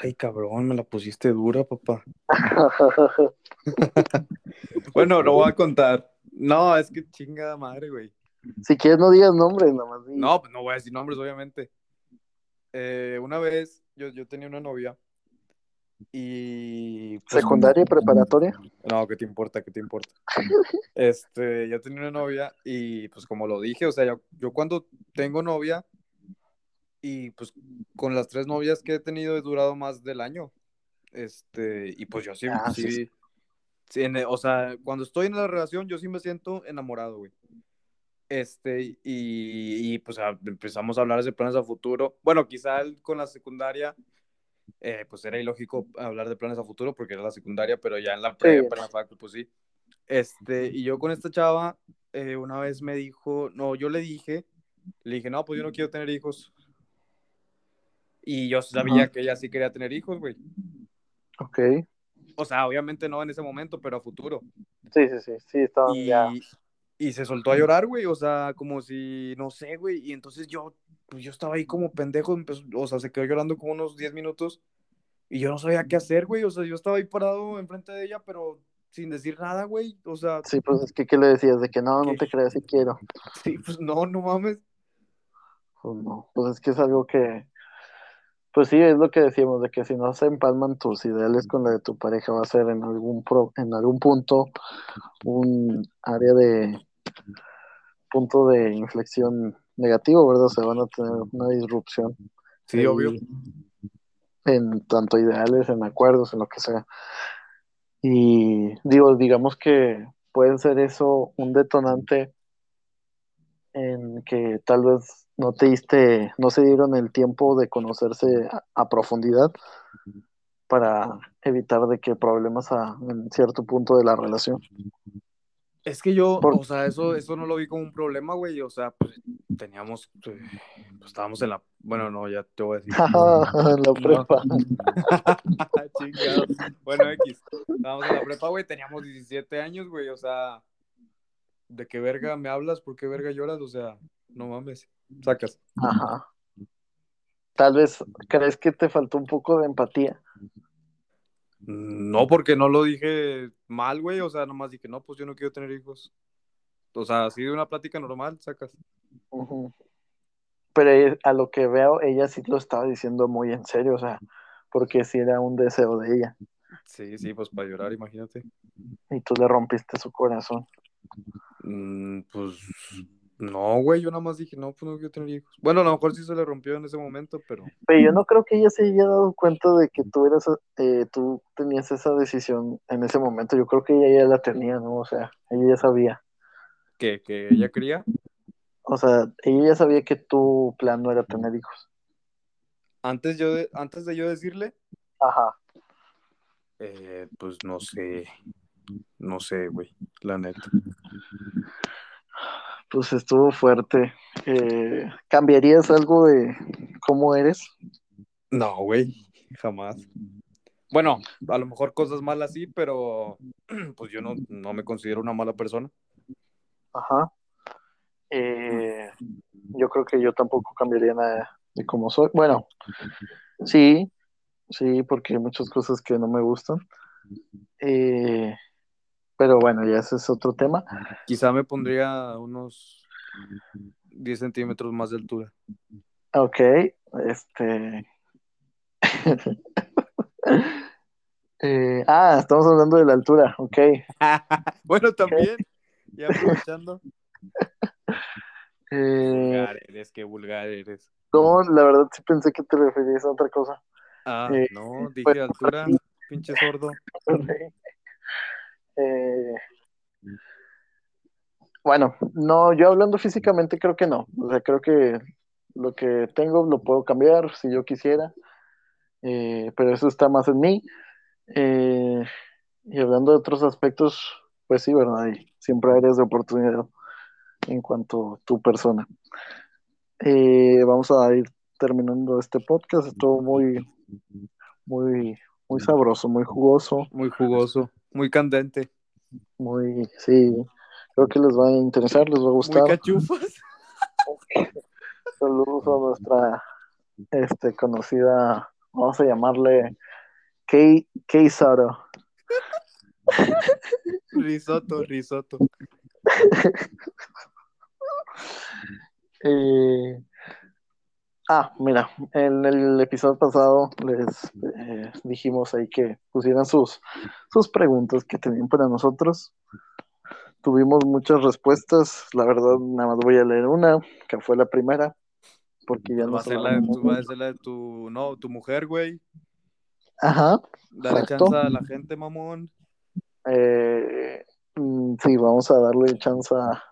Ay, cabrón, me la pusiste dura, papá. [LAUGHS] Bueno, lo voy a contar. No, es que chingada madre, güey.
si quieres no digas nombres, nada más di.
No, pues no voy a decir nombres, obviamente. Eh, una vez yo, yo tenía una novia y... pues,
secundaria y preparatoria.
No, ¿qué te importa? ¿Qué te importa? [LAUGHS] Este, yo tenía una novia y pues como lo dije, o sea, yo, yo cuando tengo novia y pues con las tres novias que he tenido he durado más del año. Este, y pues yo sí,
Ah,
sí,
sí,
sí, en- o sea, cuando estoy en la relación yo sí me siento enamorado, güey. Este, y, y, pues a- empezamos a hablar de planes a futuro. Bueno, quizá con la secundaria, eh, pues era ilógico hablar de planes a futuro porque era la secundaria, pero ya en la prepa, en la facu, pues sí. Este, y yo con esta chava, eh, una vez me dijo, no, yo le dije, le dije, no, pues yo no quiero tener hijos. Y yo sabía
Ajá.
que ella sí quería tener hijos, güey.
Ok.
O sea, obviamente no en ese momento, pero a futuro.
Sí, sí, sí, sí, estaban
Y,
ya.
y se soltó a llorar, güey, o sea, como si, no sé, güey, y entonces yo, pues yo estaba ahí como pendejo, empezó- o sea, se quedó llorando como unos 10 minutos y yo no sabía qué hacer, güey, o sea, yo estaba ahí parado enfrente de ella, pero sin decir nada, güey, o sea,
Sí, pues es que, ¿qué le decías? De que no, no
¿Qué?
te creas si quiero.
sí, pues no, no mames.
Pues no, pues es que es algo que, pues sí, es lo que decíamos, de que si no se empalman tus ideales con la de tu pareja, va a ser en algún, pro, en algún punto un área de punto de inflexión negativo, ¿verdad? O sea, van a tener una disrupción
Sí, obvio.
en tanto ideales, en acuerdos, en lo que sea. Y digo, digamos que puede ser eso un detonante en que tal vez no te diste, no se dieron el tiempo de conocerse a, a profundidad para evitar de que problemas a, en cierto punto de la relación.
Es que yo,
Por-
o sea, eso, eso no lo vi como un problema, güey, o sea, pues teníamos, eh, pues estábamos en la, bueno, no, ya te voy a decir. [LAUGHS]
la prepa. [LAUGHS]
Chingado. Bueno, X. Estábamos en la prepa, güey. Teníamos 17 años, güey. O sea, ¿de qué verga me hablas? ¿Por qué verga lloras? O sea, no mames. Sacas.
Ajá. Tal vez crees que te faltó un poco de empatía.
No, porque no lo dije mal, güey. O sea, nomás dije, no, pues yo no quiero tener hijos. O sea, así de una plática normal, sacas.
Pero ella- a lo que veo, ella sí lo estaba diciendo muy en serio, o sea, porque sí era un deseo de ella.
Sí, sí, pues para llorar, imagínate.
Y tú le rompiste su corazón.
Mm, pues no, güey. Yo nada más dije, no, pues no quiero tener hijos. Bueno, a lo mejor sí se le rompió en ese momento, pero.
Pero yo no creo que ella se haya dado cuenta de que tú eras, eh, tú tenías esa decisión en ese momento. Yo creo que ella ya la tenía, ¿no? O sea, ella ya sabía.
¿Qué? ¿Que ella quería?
O sea, ella ya sabía que tu plan no era tener hijos.
Antes, yo de, antes de yo decirle,
Ajá.
Eh, pues no sé, no sé, güey, la neta.
Pues estuvo fuerte. Eh, ¿cambiarías algo de cómo eres?
No, güey, jamás. Bueno, a lo mejor cosas malas sí, pero [CLEARS THROAT] pues yo no, no me considero una mala persona.
Ajá. Eh, yo creo que yo tampoco cambiaría nada de cómo soy. Bueno, sí, sí, porque hay muchas cosas que no me gustan. Eh, pero bueno, ya ese es otro tema.
Quizá me pondría unos 10 centímetros más de altura.
Ok, este. [LAUGHS] Eh, ah, estamos hablando de la altura, ok. [LAUGHS]
bueno, también, ya aprovechando.
Eh,
vulgar eres, qué vulgar eres.
no, la verdad sí pensé que te referías a otra cosa.
Ah,
Eh,
no, dije
bueno,
altura, pinche sordo. [LAUGHS]
Eh, bueno, no, yo hablando físicamente creo que no. O sea, creo que lo que tengo lo puedo cambiar si yo quisiera. Eh, pero eso está más en mí. Eh, y hablando de otros aspectos, pues sí, ¿verdad? Siempre hay áreas de oportunidad en cuanto a tu persona. Eh, vamos a ir terminando este podcast. Estuvo muy, muy, muy sabroso, muy jugoso,
Muy jugoso, muy candente,
muy, sí. Creo que les va a interesar, les va a
muy
gustar.
cachufas. [LAUGHS]
Saludos a nuestra este, conocida, vamos a llamarle Kei, Kei Saro. [LAUGHS]
Risotto, risotto. [LAUGHS]
Eh, ah, mira, en el episodio pasado les eh, dijimos ahí que pusieran sus, sus preguntas que tenían para nosotros. Tuvimos muchas respuestas, la verdad nada más voy a leer una, que fue la primera, porque ya
Va a
nos
ser la de tu, va a ser la de tu, no, tu mujer, güey.
Ajá,
Dale chance a la gente, mamón.
Eh, mm, sí, vamos a darle chance a...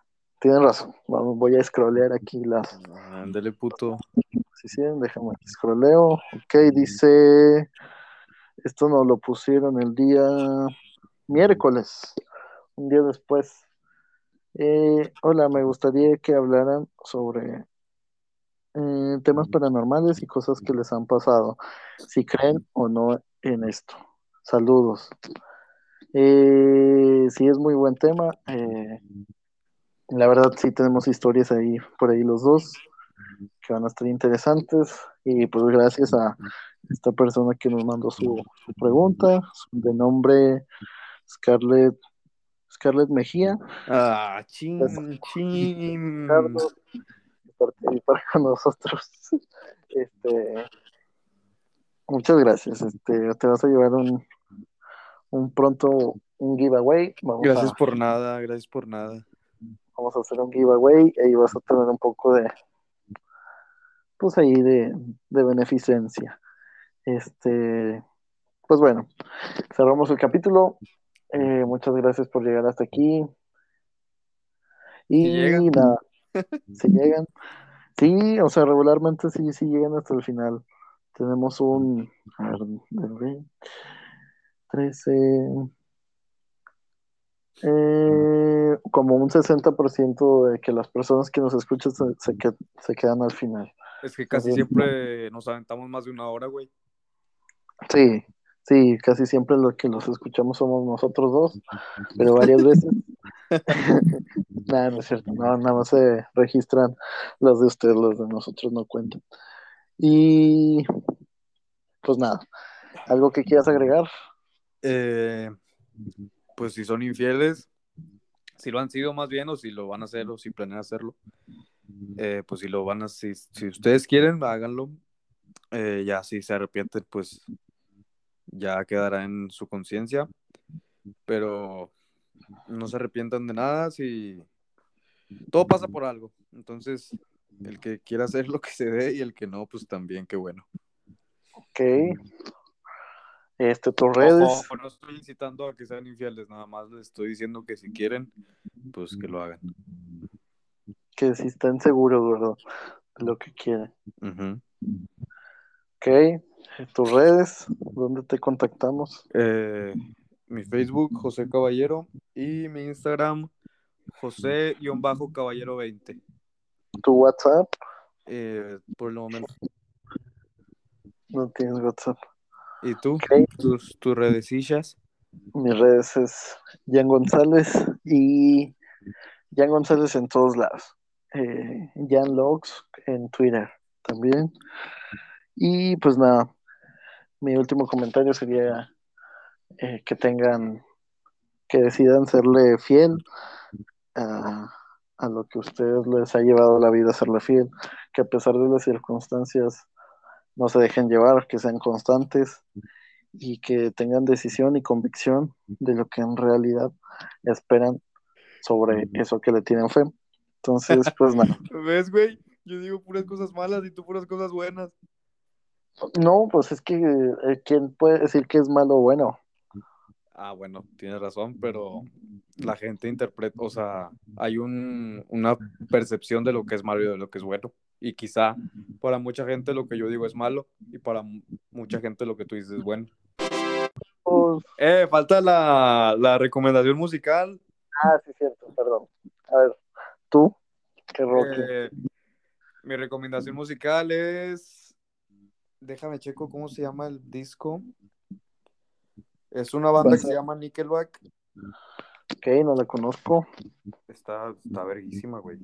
Tienen razón, vamos, voy a scrollear aquí las
Ándale, puto.
posiciones, déjame aquí scrolleo. Ok, dice... Esto nos lo pusieron el día miércoles, un día después. Eh, hola, me gustaría que hablaran sobre eh, temas paranormales y cosas que les han pasado, si creen o no en esto. Saludos. Eh, sí, es muy buen tema. La verdad, sí tenemos historias ahí por ahí los dos que van a estar interesantes. Y pues gracias a esta persona que nos mandó su, su pregunta, de nombre Scarlett, Scarlett Mejía.
Ah, chin, chin.
Ricardo, por participar [LAUGHS] con nosotros. Este, muchas gracias. Este, te vas a llevar un, un pronto un giveaway. Vamos
Gracias
a,
por nada, gracias por nada.
Vamos a hacer un giveaway y ahí vas a tener un poco de pues ahí de, de beneficencia. Este, pues bueno, cerramos el capítulo. Eh, muchas gracias por llegar hasta aquí. Y
llegan.
nada, [LAUGHS] si llegan. Sí, o sea, regularmente sí, sí llegan hasta el final. Tenemos un, a ver, 13, eh, como un 60% de que las personas que nos escuchan se, se, que- se quedan al final.
Es que casi siempre nos aventamos más de una hora, güey.
Sí, sí, casi siempre lo que los escuchamos somos nosotros dos, pero varias veces. [LAUGHS] Nada, no es cierto, no, nada más se registran las de ustedes, las de nosotros no cuentan. Y pues nada, ¿algo que quieras agregar?
Eh, pues si son infieles, si lo han sido más bien, o si lo van a hacer, o si planean hacerlo, eh, pues si lo van a, si, si ustedes quieren, háganlo. Eh, ya si se arrepienten, pues ya quedará en su conciencia. Pero no se arrepientan de nada, si todo pasa por algo. Entonces, el que quiera hacer lo que se dé y el que no, pues también, qué bueno.
Ok. Este, tus redes.
Ojo, no estoy incitando a que sean infieles, nada más les estoy diciendo que si quieren, pues que lo hagan.
que si estén seguros, ¿verdad? Lo que quieren.
Ujú.
Ok, tus redes, ¿dónde te contactamos?
Eh, mi Facebook, José Caballero, y mi Instagram, José-Caballero20.
Tu WhatsApp,
Eh, por el momento.
no tienes WhatsApp.
¿Y tú? ¿Tus, tus redecillas?
Mis redes es Jan González y Jan González en todos lados. Eh, Jan Logs en Twitter. también. Y pues nada, mi último comentario sería eh, que tengan, que decidan serle fiel a, a lo que a ustedes les ha llevado la vida a serle fiel, que a pesar de las circunstancias no se dejen llevar, que sean constantes y que tengan decisión y convicción de lo que en realidad esperan sobre eso que le tienen fe. Entonces, [LAUGHS] pues nada.
¿Ves, güey? Yo digo puras cosas malas y tú puras cosas buenas.
No, pues es que eh, ¿quién puede decir que es malo o bueno?
Ah, bueno, tienes razón, pero la gente interpreta, o sea, hay un, una percepción de lo que es malo y de lo que es bueno. Y quizá para mucha gente lo que yo digo es malo y para mucha gente lo que tú dices es bueno. Eh, falta la, la recomendación musical.
ah, sí, cierto, perdón. A ver, tú, qué.
Eh, mi recomendación musical es. Déjame checo cómo se llama el disco. Es una banda que se llama Nickelback.
Ok, no la conozco.
Está, está verguísima, güey.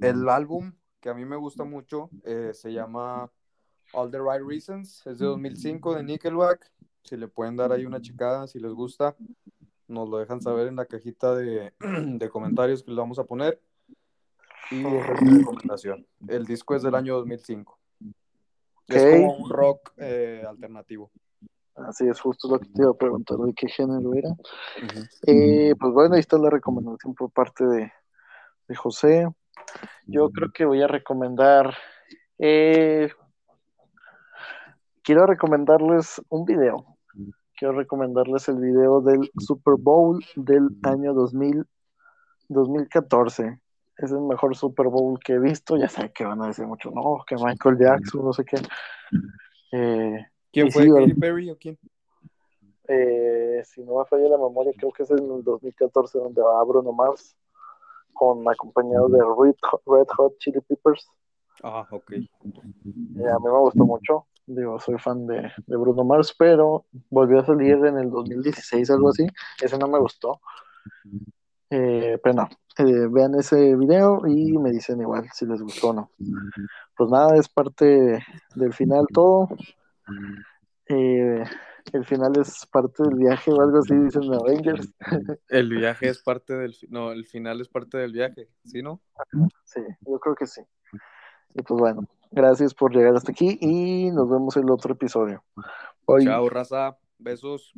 El álbum que a mí me gusta mucho eh, se llama All the Right Reasons. Es de 2005 de Nickelback. Si le pueden dar ahí una checada, si les gusta, nos lo dejan saber en la cajita de, [CLEARS THROAT] de comentarios que les vamos a poner. Y recomendación. El disco es del año 2005. Es como un rock eh, alternativo.
Así es, justo lo que te iba a preguntar de qué género era. Eh, pues bueno, ahí está la recomendación por parte de, de José. Yo creo que voy a recomendar. eh, quiero recomendarles un video. Quiero recomendarles el video del Super Bowl del año 2000, 2014. Es el mejor Super Bowl que he visto. Ya sé que van a decir mucho, no, que Michael Jackson, no sé qué. Eh,
¿Quién fue?
sí,
¿Katy. Perry o quién?
eh, si no me falla la memoria, creo que es en el 2014 donde va Bruno Mars con acompañado de Red Hot, Red Hot Chili Peppers.
Ah, ok.
Eh, a mí me gustó mucho. Digo, soy fan de, de Bruno Mars, pero volvió a salir en el 2016, algo así. Ese no me gustó. Eh, pero no, eh, vean ese video y me dicen igual si les gustó o no. Pues nada, es parte del final todo. Eh, el final es parte del viaje o algo así, dicen Avengers.
El viaje es [LAUGHS] parte del... No, el final es parte del viaje, ¿sí, no?
Sí, yo creo que sí. Y pues bueno, gracias por llegar hasta aquí y nos vemos en el otro episodio.
Chao, raza. Besos.